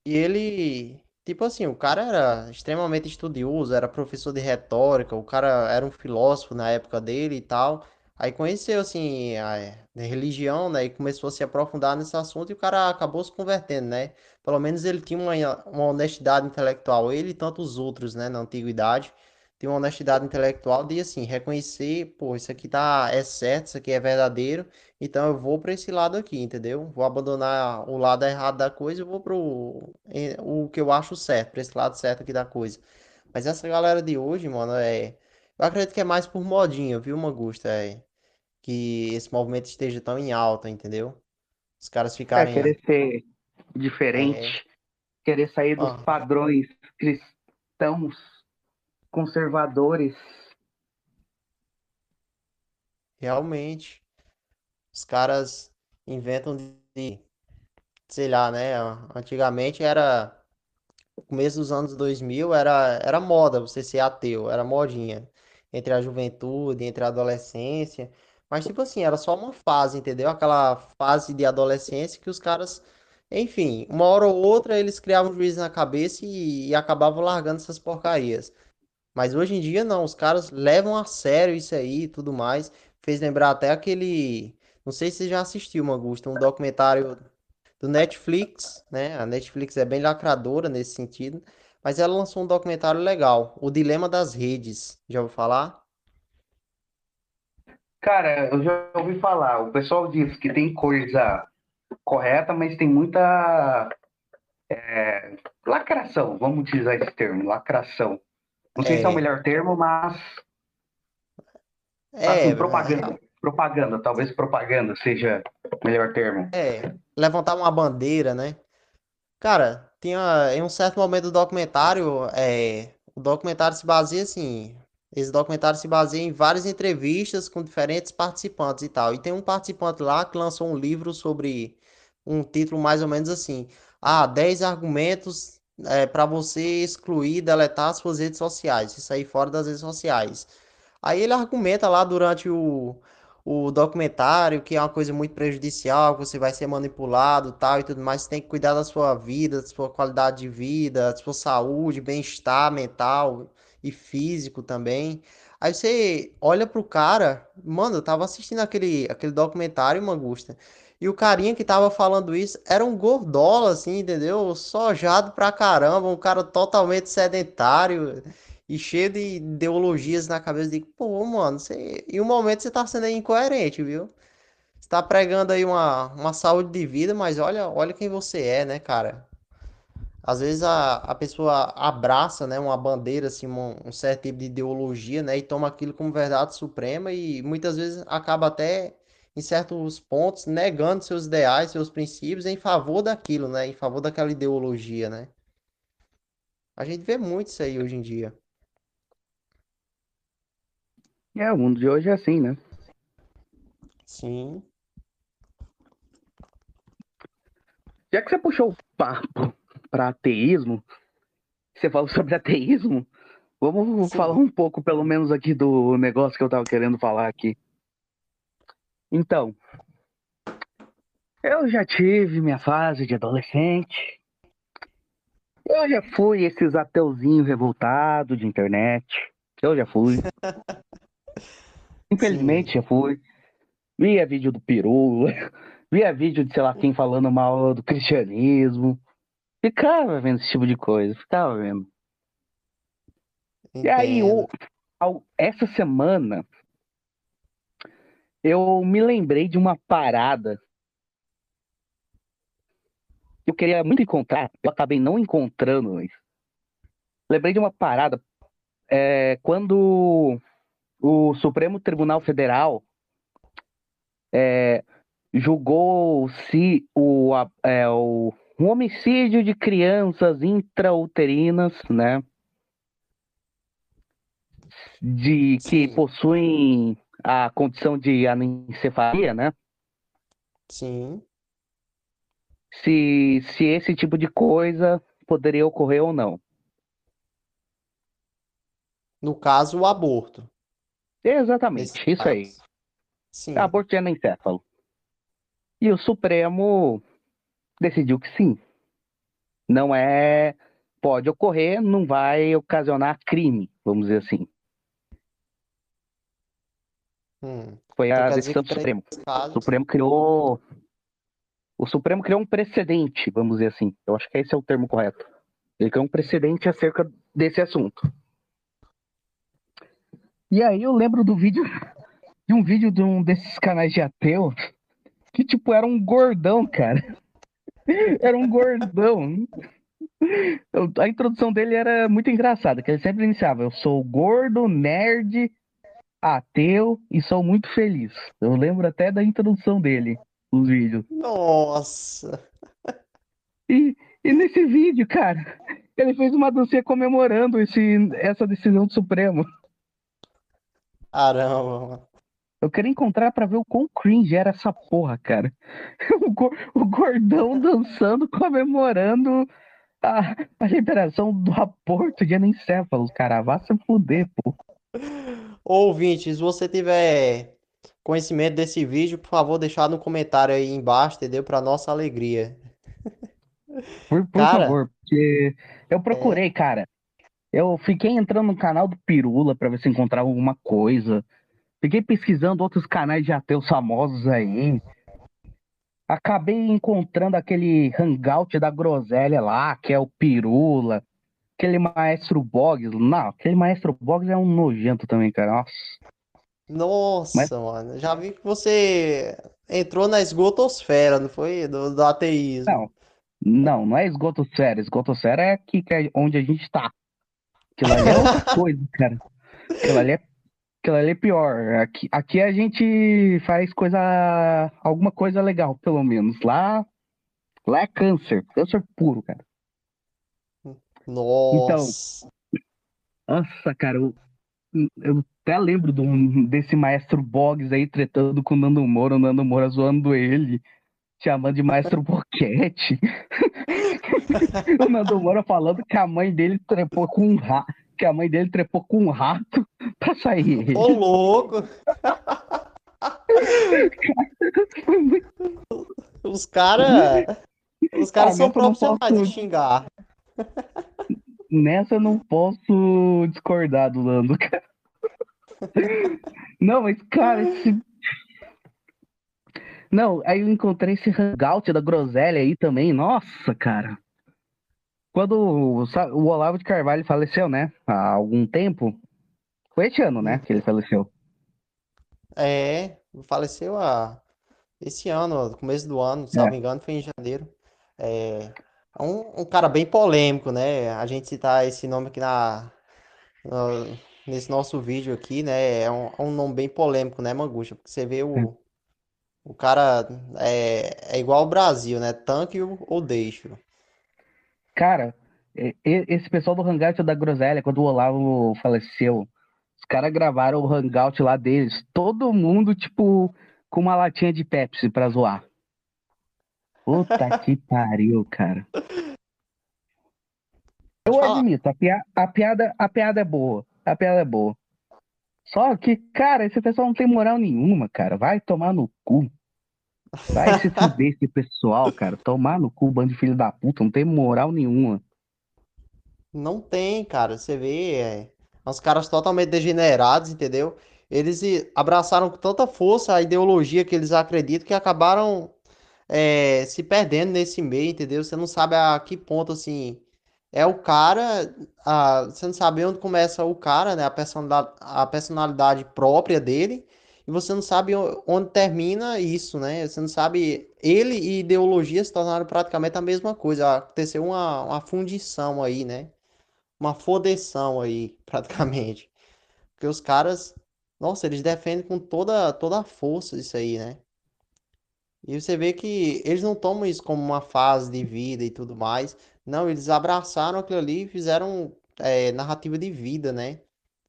E ele, tipo assim, o cara era extremamente estudioso, era professor de retórica, o cara era um filósofo na época dele e tal. Aí conheceu, assim, a a religião, né? E começou a se aprofundar nesse assunto e o cara acabou se convertendo, né? Pelo menos ele tinha uma, uma honestidade intelectual, ele e tantos outros, né? Na antiguidade, ter uma honestidade intelectual de assim, reconhecer, pô, isso aqui tá é certo, isso aqui é verdadeiro, então eu vou para esse lado aqui, entendeu? Vou abandonar o lado errado da coisa e vou pro eh, o que eu acho certo, para esse lado certo aqui da coisa. Mas essa galera de hoje, mano, é eu acredito que é mais por modinha, viu, Mangusta? É que esse movimento esteja tão em alta, entendeu? Os caras É, ficarem querer ser é, diferente, querer sair dos ó, padrões cristãos, conservadores. realmente os caras inventam de, sei lá, né? Antigamente era começo dos anos 2000 era, era moda você ser ateu, era modinha. Entre a juventude, entre a adolescência. Mas, tipo assim, era só uma fase, entendeu? Aquela fase de adolescência que os caras, enfim, uma hora ou outra eles criavam um juízo na cabeça e, e acabavam largando essas porcarias. Mas hoje em dia, não, os caras levam a sério isso aí e tudo mais. Fez lembrar até aquele. Não sei se você já assistiu, Mangusta, um documentário do Netflix, né? A Netflix é bem lacradora nesse sentido, mas ela lançou um documentário legal, O Dilema das Redes. Já ouviu falar? Cara, eu já ouvi falar, o pessoal diz que tem coisa correta, mas tem muita é, lacração, vamos utilizar esse termo, lacração. Não sei se é o É, melhor termo, mas é, assim, propaganda. Propaganda, talvez propaganda seja o melhor termo. é, levantar uma bandeira, né? Cara, tinha em um certo momento do documentário, é, o documentário se baseia assim, esse documentário se baseia em várias entrevistas com diferentes participantes e tal. E tem um participante lá que lançou um livro sobre um título mais ou menos assim: Ah, 10 argumentos para você excluir, deletar suas redes sociais, e sair fora das redes sociais. Aí ele argumenta lá durante o, o documentário que é uma coisa muito prejudicial, que você vai ser manipulado, tal e tudo mais. Você tem que cuidar da sua vida, da sua qualidade de vida, da sua saúde, bem-estar mental e físico também. Aí você olha pro cara, mano, eu tava assistindo aquele, aquele documentário, Mangusta, e o carinha que tava falando isso era um gordola, assim, entendeu? Sojado pra caramba, um cara totalmente sedentário e cheio de ideologias na cabeça. de pô, mano, você... em um momento você tá sendo incoerente, viu? Você tá pregando aí uma, uma saúde de vida, mas olha, olha quem você é, né, cara? Às vezes a, a pessoa abraça, né, uma bandeira, assim, um, um certo tipo de ideologia, né, e toma aquilo como verdade suprema e muitas vezes acaba até, em certos pontos, negando seus ideais, seus princípios em favor daquilo, né, em favor daquela ideologia, né? A gente vê muito isso aí hoje em dia. É, o mundo de hoje é assim, né? Sim, Já que você puxou o papo para ateísmo, você falou sobre ateísmo, vamos sim. falar um pouco, pelo menos, aqui do negócio que eu tava querendo falar aqui. Então, eu já tive minha fase de adolescente, eu já fui esses ateuzinho revoltado de internet, eu já fui, infelizmente Sim, já fui. Via vídeo do peru, via vídeo de sei lá quem falando mal do cristianismo. Ficava vendo esse tipo de coisa, ficava vendo. E aí, entendo. o- ao- essa semana, eu me lembrei de uma parada eu queria muito encontrar, eu acabei não encontrando. mas Lembrei de uma parada é, quando o Supremo Tribunal Federal é, julgou se o, é, o, um homicídio de crianças intrauterinas, né, de que Sim, possuem a condição de anencefalia, né, sim. se, se esse tipo de coisa poderia ocorrer ou não. No caso, o aborto. Exatamente, isso aí. caso. Sim, Aborto de anencefalo. E o Supremo decidiu que sim. Não é. Pode ocorrer, não vai ocasionar crime, vamos dizer assim. Hum. Foi Então a decisão do Supremo. esses O casos, Supremo criou. O Supremo criou um precedente, vamos dizer assim. Eu acho que esse é o termo correto. Ele criou um precedente acerca desse assunto. E aí eu lembro do vídeo, de um vídeo de um desses canais de ateu, que tipo, era um gordão, cara. Era um gordão. A introdução dele era muito engraçada, que ele sempre iniciava, eu sou gordo, nerd, ateu e sou muito feliz. Eu lembro até da introdução dele, os vídeos. Nossa! E, e nesse vídeo, cara, ele fez uma dancinha comemorando esse, essa decisão do Supremo. Caramba, mano. Eu queria encontrar pra ver o quão cringe era essa porra, cara. O, go- o gordão dançando, comemorando a, a liberação do aborto de anencéfalos, cara. Vá se fuder, pô. Ouvinte, se você tiver conhecimento desse vídeo, por favor, deixar no comentário aí embaixo, entendeu? Pra nossa alegria. Por, por Cara, favor, porque eu procurei, cara. Eu fiquei entrando no canal do Pirula pra ver se encontrava alguma coisa. Fiquei pesquisando outros canais de ateus famosos aí. Acabei encontrando aquele hangout da Groselha lá, que é o Pirula. Aquele maestro Boggs. Não, aquele maestro Boggs é um nojento também, cara. Nossa. Mas- nossa, mano. Já vi que você entrou na esgotosfera, não foi? Do, do ateísmo. Não, não, não é esgotosfera. Esgotosfera é aqui que é onde a gente tá. Aquilo ali é outra coisa, cara. Aquilo ali é, aquilo ali é pior. Aqui, aqui a gente faz coisa, alguma coisa legal, pelo menos. Lá, lá é câncer, câncer puro, cara. Nossa. Nossa, cara, eu, eu até lembro de um- desse maestro Boggs aí tretando com o Nando Moura, o Nando Moura zoando ele, chamando de maestro Boquete. O Nando Moura falando que a mãe dele trepou com um rato, que a mãe dele trepou com um rato pra sair ele. Ô, louco. Os caras. Os caras são profissionais de posso- xingar. Nessa eu não posso discordar do Nando, cara. Não, mas, cara, esse. Não, aí eu encontrei esse hangout da Groselha aí também. Nossa, cara. Quando o Olavo de Carvalho faleceu, né? Há algum tempo. Foi esse ano, né? Que ele faleceu. É, faleceu a, esse ano, no começo do ano, se não É. me engano, foi em janeiro. É um, um cara bem polêmico, né? A gente citar esse nome aqui na, no- nesse nosso vídeo aqui, né? É um, é um nome bem polêmico, né, Mangusta? Porque você vê o, o cara é, é igual ao Brasil, né? Tanque ou, deixo. Cara, esse pessoal do hangout da Groselha, quando o Olavo faleceu, os caras gravaram o hangout lá deles. Todo mundo, tipo, com uma latinha de Pepsi pra zoar. Puta que pariu, cara. Eu admito, a, pia- a piada, a piada é boa. A piada é boa. Só que, cara, esse pessoal não tem moral nenhuma, cara. Vai tomar no cu. Vai se fuder esse pessoal, cara. Tomar no cu, bando de filho da puta. Não tem moral nenhuma. Não tem, cara. Você vê, é, uns caras totalmente degenerados, entendeu? Eles abraçaram com tanta força a ideologia que eles acreditam que acabaram é, se perdendo nesse meio, entendeu? Você não sabe a que ponto, assim, é o cara, a, você não sabe onde começa o cara, né? A personalidade, a personalidade própria dele, e você não sabe onde termina isso, né? Você não sabe, ele e ideologia se tornaram praticamente a mesma coisa. Aconteceu uma, uma fundição aí, né? Uma fodeção aí, praticamente. Porque os caras, nossa, eles defendem com toda, toda a força isso aí, né? E você vê que eles não tomam isso como uma fase de vida e tudo mais. Não, eles abraçaram aquilo ali e fizeram é, narrativa de vida, né?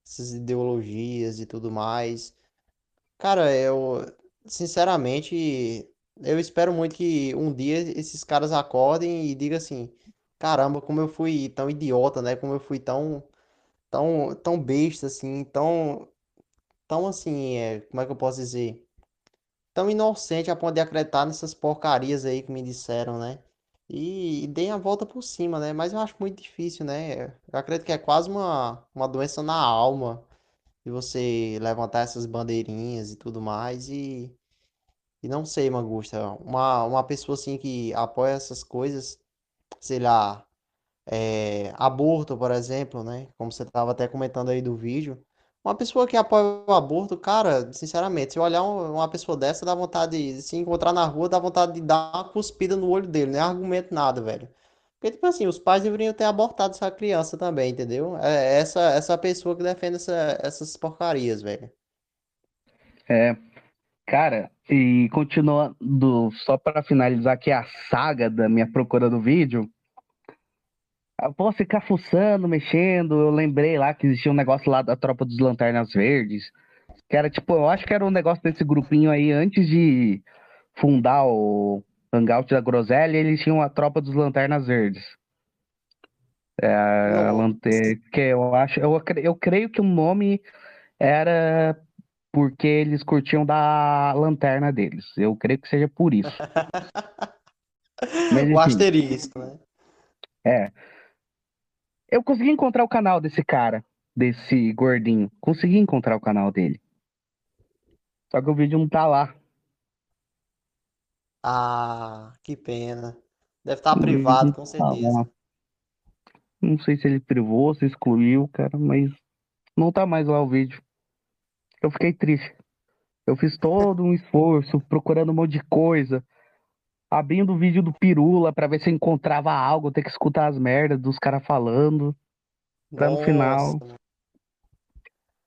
Essas ideologias e tudo mais. Cara, eu, sinceramente, eu espero muito que um dia esses caras acordem e digam assim: caramba, como eu fui tão idiota, né? Como eu fui tão, tão, tão besta, assim, tão, tão assim, é, como é que eu posso dizer? Tão inocente a ponto de acreditar nessas porcarias aí que me disseram, né? E, e deem a volta por cima, né? Mas eu acho muito difícil, né? Eu acredito que é quase uma, uma doença na alma de você levantar essas bandeirinhas e tudo mais. E, e não sei, Mangusta, uma, uma pessoa assim que apoia essas coisas, sei lá, é, aborto, por exemplo, né? Como você estava até comentando aí do vídeo. Uma pessoa que apoia o aborto, cara, sinceramente, se eu olhar um- uma pessoa dessa, dá vontade de se encontrar na rua, dá vontade de dar uma cuspida no olho dele, nem argumento nada, velho. Porque, tipo assim, os pais deveriam ter abortado essa criança também, entendeu? É essa, essa pessoa que defende essa- essas porcarias, velho. É, cara, e continuando, só para finalizar aqui a saga da minha procura do vídeo, eu posso ficar fuçando, mexendo, eu lembrei lá que existia um negócio lá da Tropa dos Lanternas Verdes, que era tipo, eu acho que era um negócio desse grupinho aí antes de fundar o Hangout da Groselha, eles tinham a Tropa dos Lanternas Verdes. É, a lante- que eu acho, eu, eu creio que o nome era porque eles curtiam da lanterna deles. Eu creio que seja por isso. Mas O asterisco, né? é. Eu consegui encontrar o canal desse cara, desse gordinho. Consegui encontrar o canal dele. Só que o vídeo não tá lá. Ah, que pena. Deve estar vídeo privado, com tá certeza. Não sei se ele privou, se excluiu, cara, mas não tá mais lá o vídeo. Eu fiquei triste. Eu fiz todo um esforço procurando um monte de coisa, abrindo o vídeo do Pirula pra ver se eu encontrava algo, ter que escutar as merdas dos caras falando, pra no final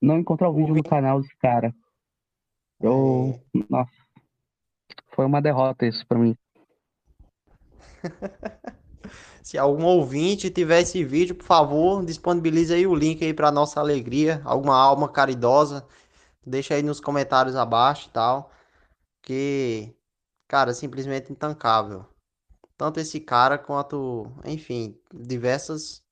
não encontrar o vídeo no canal desse cara. Eu, é, nossa, foi uma derrota isso pra mim. se algum ouvinte tiver esse vídeo, por favor, disponibilize aí o link aí para nossa alegria, alguma alma caridosa, deixa aí nos comentários abaixo e tal, que, cara, simplesmente intancável. Tanto esse cara quanto, enfim, diversas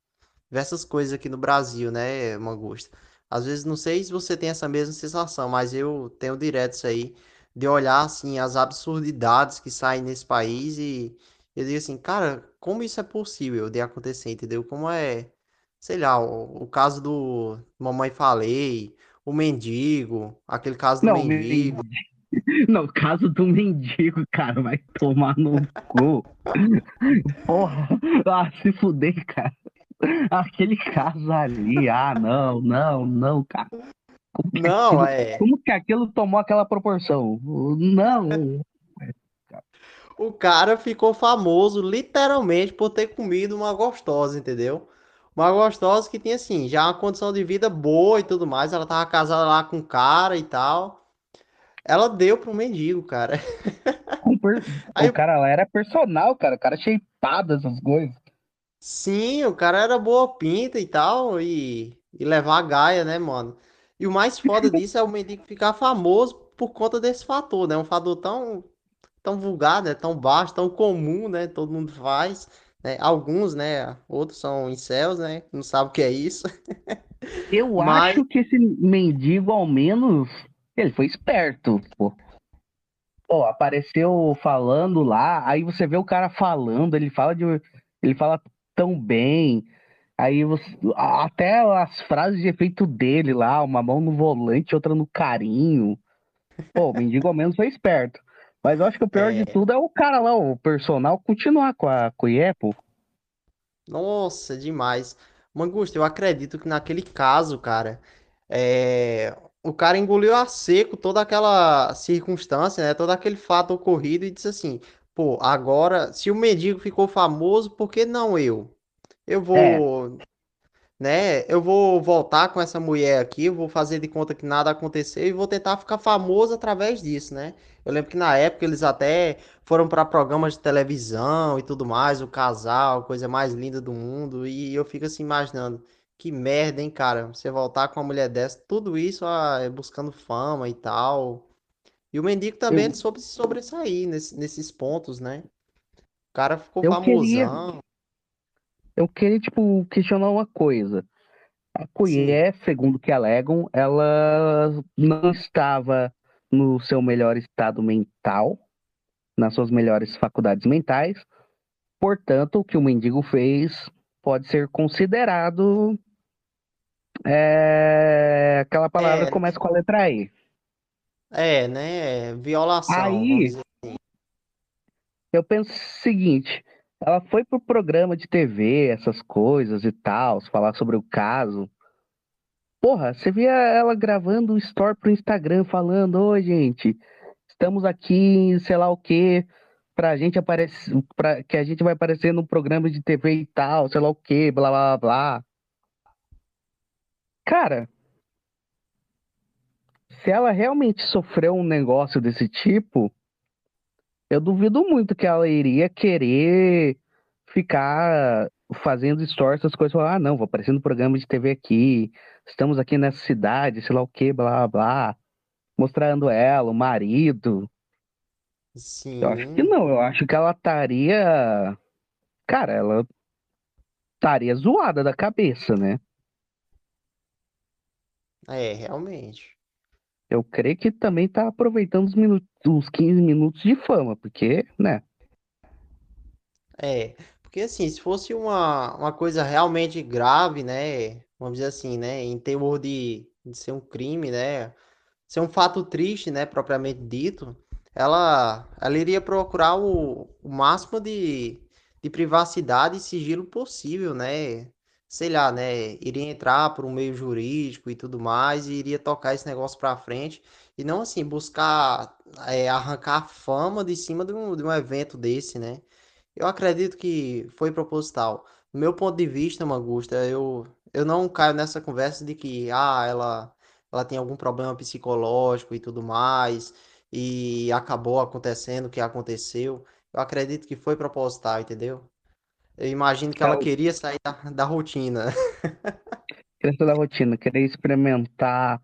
diversas coisas aqui no Brasil, né, Mangusta? Às vezes, não sei se você tem essa mesma sensação, mas eu tenho direto isso aí, de olhar, assim, as absurdidades que saem nesse país e eu digo assim, cara, como isso é possível de acontecer, entendeu? Como é, sei lá, o, o caso do Mamãe Falei, o mendigo, aquele caso do Não, men- mendigo. não, o caso do mendigo, cara, vai tomar no cu. Porra, ah, se fuder, cara. Aquele caso ali, ah, não, não, não, cara. Como Não, aquilo, é. como que aquilo tomou aquela proporção? Não, O cara ficou famoso literalmente por ter comido uma gostosa, entendeu? Uma gostosa que tinha assim, já uma condição de vida boa e tudo mais. Ela tava casada lá com um cara e tal. Ela deu pro mendigo, cara. o, per- Aí, o cara lá era personal, cara, o cara shapeado essas coisas. sim, o cara era boa pinta e tal. E, e levar a gaia, né, mano? E o mais foda disso é o mendigo ficar famoso por conta desse fator, né? Um fator tão, tão vulgar, né? Tão baixo, tão comum, né? Todo mundo faz. né? Alguns, né? Outros são incels, né? Não sabem o que é isso. Eu Mas, acho que esse mendigo, ao menos, ele foi esperto, pô. Pô, apareceu falando lá, aí você vê o cara falando, ele fala de, ele fala tão bem. Aí você, até as frases de efeito dele lá, uma mão no volante, outra no carinho. Pô, o mendigo ao menos foi esperto. Mas eu acho que o pior de é, tudo é o cara lá, o personal, continuar com a com nossa, demais. Mangusta, eu acredito que naquele caso, cara, é, o cara engoliu a seco toda aquela circunstância, né? Todo aquele fato ocorrido e disse assim: pô, agora, se o mendigo ficou famoso, por que não eu? Eu É, vou né? Eu vou voltar com essa mulher aqui, vou fazer de conta que nada aconteceu e vou tentar ficar famoso através disso, né? Eu lembro que na época eles até foram para programas de televisão e tudo mais, o casal, coisa mais linda do mundo, e eu fico assim imaginando, que merda, hein, cara? Você voltar com uma mulher dessa, tudo isso ah, é buscando fama e tal. E o Mendigo também eu, soube se sobressair nesse- nesses pontos, né? O cara ficou eu queria, famosão. eu queria, tipo, questionar uma coisa. A. Cuié, segundo o que alegam, ela não estava no seu melhor estado mental, nas suas melhores faculdades mentais. Portanto, o que o mendigo fez pode ser considerado é, aquela palavra É, começa com a letra E. é, né? Violação, Aí, dizer. eu penso o seguinte: ela foi pro programa de TV, essas coisas e tal, falar sobre o caso. Porra, você via ela gravando o story pro Instagram falando, oi, gente, estamos aqui, sei lá o quê, pra gente aparecer, pra, que a gente vai aparecer no programa de TV e tal, sei lá o quê, blá blá blá. Cara, se ela realmente sofreu um negócio desse tipo, eu duvido muito que ela iria querer ficar fazendo stories, essas coisas, falar, ah, não, vou aparecer no programa de TV aqui, estamos aqui nessa cidade, sei lá o que, blá, blá, blá, mostrando ela, o marido. Sim. Eu acho que não, eu acho que ela estaria, cara, ela estaria zoada da cabeça, né? É, realmente. Eu creio que também tá aproveitando os minutos, os 15 minutos de fama, porque, né? É, porque assim, se fosse uma, uma coisa realmente grave, né? Vamos dizer assim, né? Em teor de, de ser um crime, né? Ser um fato triste, né? Propriamente dito, ela, ela iria procurar o, o máximo de, de privacidade e sigilo possível, né? Sei lá, né? Iria entrar por um meio jurídico e tudo mais, e iria tocar esse negócio pra frente. E não assim, buscar é, arrancar fama de cima de um, de um evento desse, né? Eu acredito que foi proposital. Do meu ponto de vista, Mangusta, eu, eu não caio nessa conversa de que ah, ela, ela tem algum problema psicológico e tudo mais, e acabou acontecendo o que aconteceu. Eu acredito que foi proposital, entendeu? Eu imagino que ela Ela queria sair da, da rotina. queria sair da rotina, querer experimentar.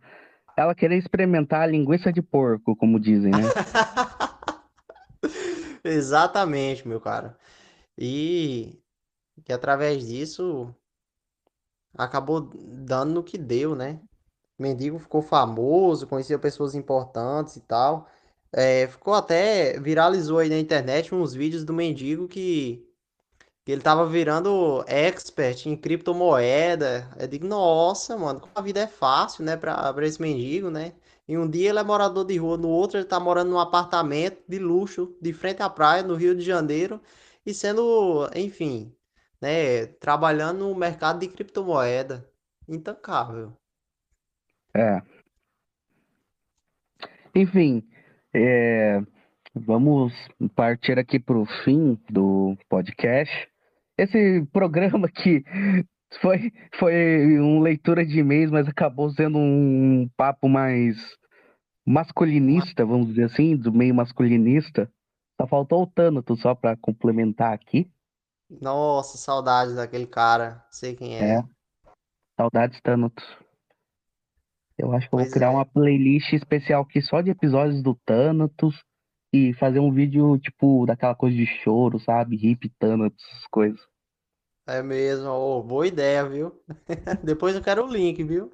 Ela querer experimentar a linguiça de porco, como dizem, né? Exatamente, meu cara. E que através disso acabou dando no que deu, né? O Mendigo ficou famoso, conhecia pessoas importantes e tal. É, ficou até, viralizou aí na internet uns vídeos do Mendigo que, que ele tava virando expert em criptomoeda. Eu digo, nossa, mano, como a vida é fácil, né, pra, pra esse mendigo, né? E um dia ele é morador de rua, no outro ele tá morando num apartamento de luxo, de frente à praia, no Rio de Janeiro, e sendo, enfim, né, trabalhando no mercado de criptomoeda. Intancável. É. Enfim, é, vamos partir aqui para o fim do podcast. Esse programa que foi, foi uma leitura de e-mails, mas acabou sendo um papo mais masculinista, vamos dizer assim, do meio masculinista. Só faltou o Thanatos só para complementar aqui. Nossa, saudade daquele cara. Sei quem é. É, saudades Thanatos. Eu acho que eu vou Pois criar é. uma playlist especial aqui só de episódios do Thanatos e fazer um vídeo, tipo, daquela coisa de choro, sabe? Hip essas coisas. É mesmo. Ô, boa ideia, viu? Depois eu quero o link, viu?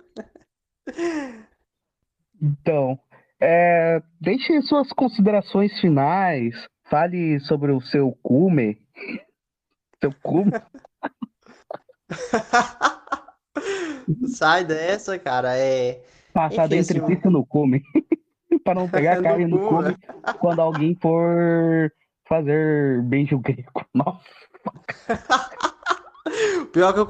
Então, é, deixe suas considerações finais. Fale sobre o seu cume. Seu cume. Sai dessa, cara. É. Passar Enfim, assim, dentrifício no cume. Para não pegar No carne no cume quando alguém for fazer beijo grego. Nossa. Pior que eu.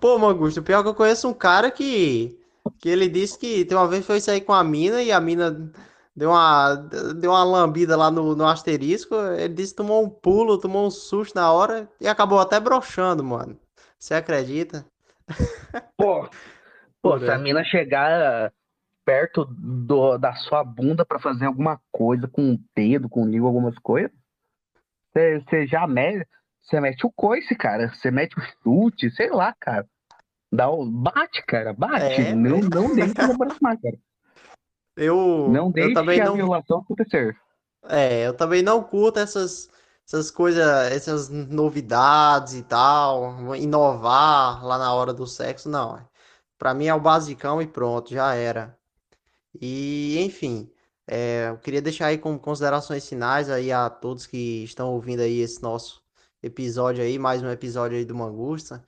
Pô, Mangusto, pior que eu conheço um cara que. Que ele disse que tem uma vez foi sair com a mina e a mina deu uma, deu uma lambida lá no, no asterisco. Ele disse que tomou um pulo, tomou um susto na hora e acabou até broxando, mano. Você acredita? Pô, pô, se a Porra. mina chegar perto do, da sua bunda pra fazer alguma coisa com o dedo, com o algumas coisas, você já mete, você mete o coice, cara. Você mete o chute, sei lá, cara. Dá o, bate, cara, bate. É, não, não deixe de aproximar, cara. Eu, Não eu deixe também a não. violação acontecer. É, eu também não curto essas, essas coisas, essas novidades e tal, inovar lá na hora do sexo, não. Pra mim é o basicão e pronto, já era. E, enfim, é, eu queria deixar aí como considerações finais aí a todos que estão ouvindo aí esse nosso episódio aí, mais um episódio aí do Mangusta,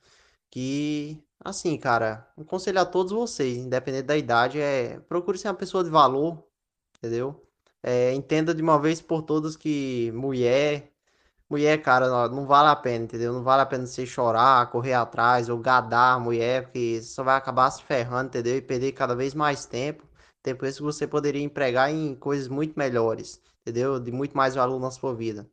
que, assim, cara, um conselho a todos vocês, independente da idade, é procure ser uma pessoa de valor, entendeu? É, entenda de uma vez por todas que mulher, Mulher, cara, não, vale a pena, entendeu? Não vale a pena você chorar, correr atrás ou gadar mulher, porque você só vai acabar se ferrando, entendeu? E perder cada vez mais tempo. Tempo esse que você poderia empregar em coisas muito melhores, entendeu? De muito mais valor na sua vida.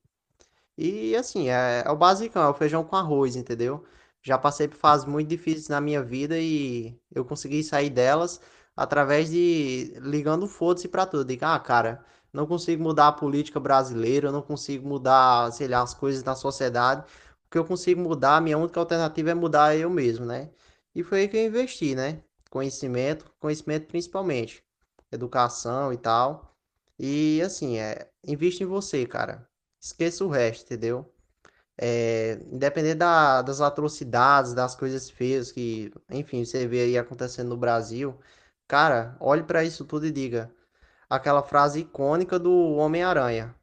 E assim, é, é o basicão, é o feijão com arroz, entendeu? Já passei por fases muito difíceis na minha vida e eu consegui sair delas através de ligando foda-se pra tudo. Digo, ah, cara, não consigo mudar a política brasileira, não consigo mudar, sei lá, as coisas na sociedade. O que eu consigo mudar, a minha única alternativa é mudar eu mesmo, né? E foi aí que eu investi, né? Conhecimento, conhecimento principalmente, educação e tal. E assim, é, investe em você, cara. Esqueça o resto, entendeu? É, independente da- das atrocidades, das coisas feias que, enfim, você vê aí acontecendo no Brasil, cara, olhe pra isso tudo e diga aquela frase icônica do Homem-Aranha.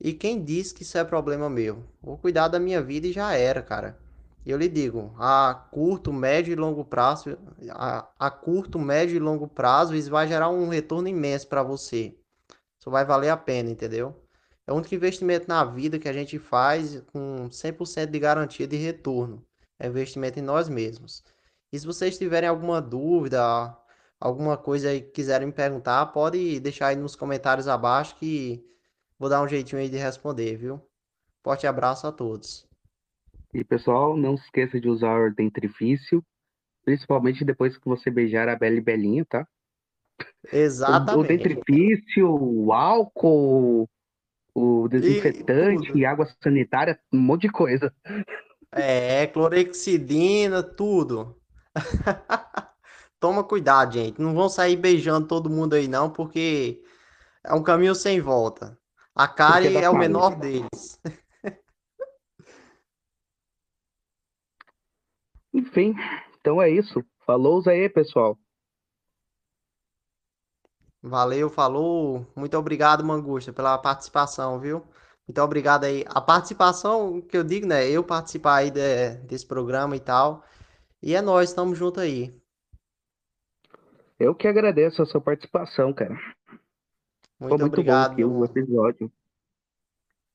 E quem disse que isso é problema meu? Vou cuidar da minha vida e já era, cara. Eu lhe digo, a curto, médio e longo prazo, a, a curto, médio e longo prazo, isso vai gerar um retorno imenso para você. Isso vai valer a pena, entendeu? É o único investimento na vida que a gente faz com 100% de garantia de retorno. É investimento em nós mesmos. E se vocês tiverem alguma dúvida, alguma coisa aí que quiserem me perguntar, pode deixar aí nos comentários abaixo que vou dar um jeitinho aí de responder, viu? Forte abraço a todos. E pessoal, não se esqueça de usar o dentrifício, principalmente depois que você beijar a Bela e Belinha, tá? O, o Exatamente. dentrifício, o álcool, o desinfetante, e água sanitária, um monte de coisa. É, clorexidina, tudo. Toma cuidado, gente. Não vão sair beijando todo mundo aí, não, porque é um caminho sem volta. A cárie dá é o menor deles. Enfim, então é isso. Falou aí, pessoal. Valeu, falou. Muito obrigado, Mangusta, pela participação, viu? Muito obrigado aí. A participação que eu digo, né? Eu participar aí de- desse programa e tal. E é nóis, estamos junto aí. Eu que agradeço a sua participação, cara. Foi Muito muito bom obrigado, aqui o mano. episódio.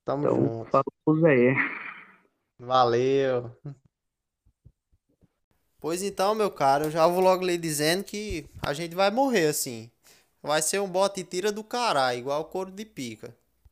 Tamo Então, junto. falou aí. Valeu. Pois então, meu cara, eu já vou logo lhe dizendo que a gente vai morrer assim. Vai ser um bote e tira do caralho, igual couro de pica.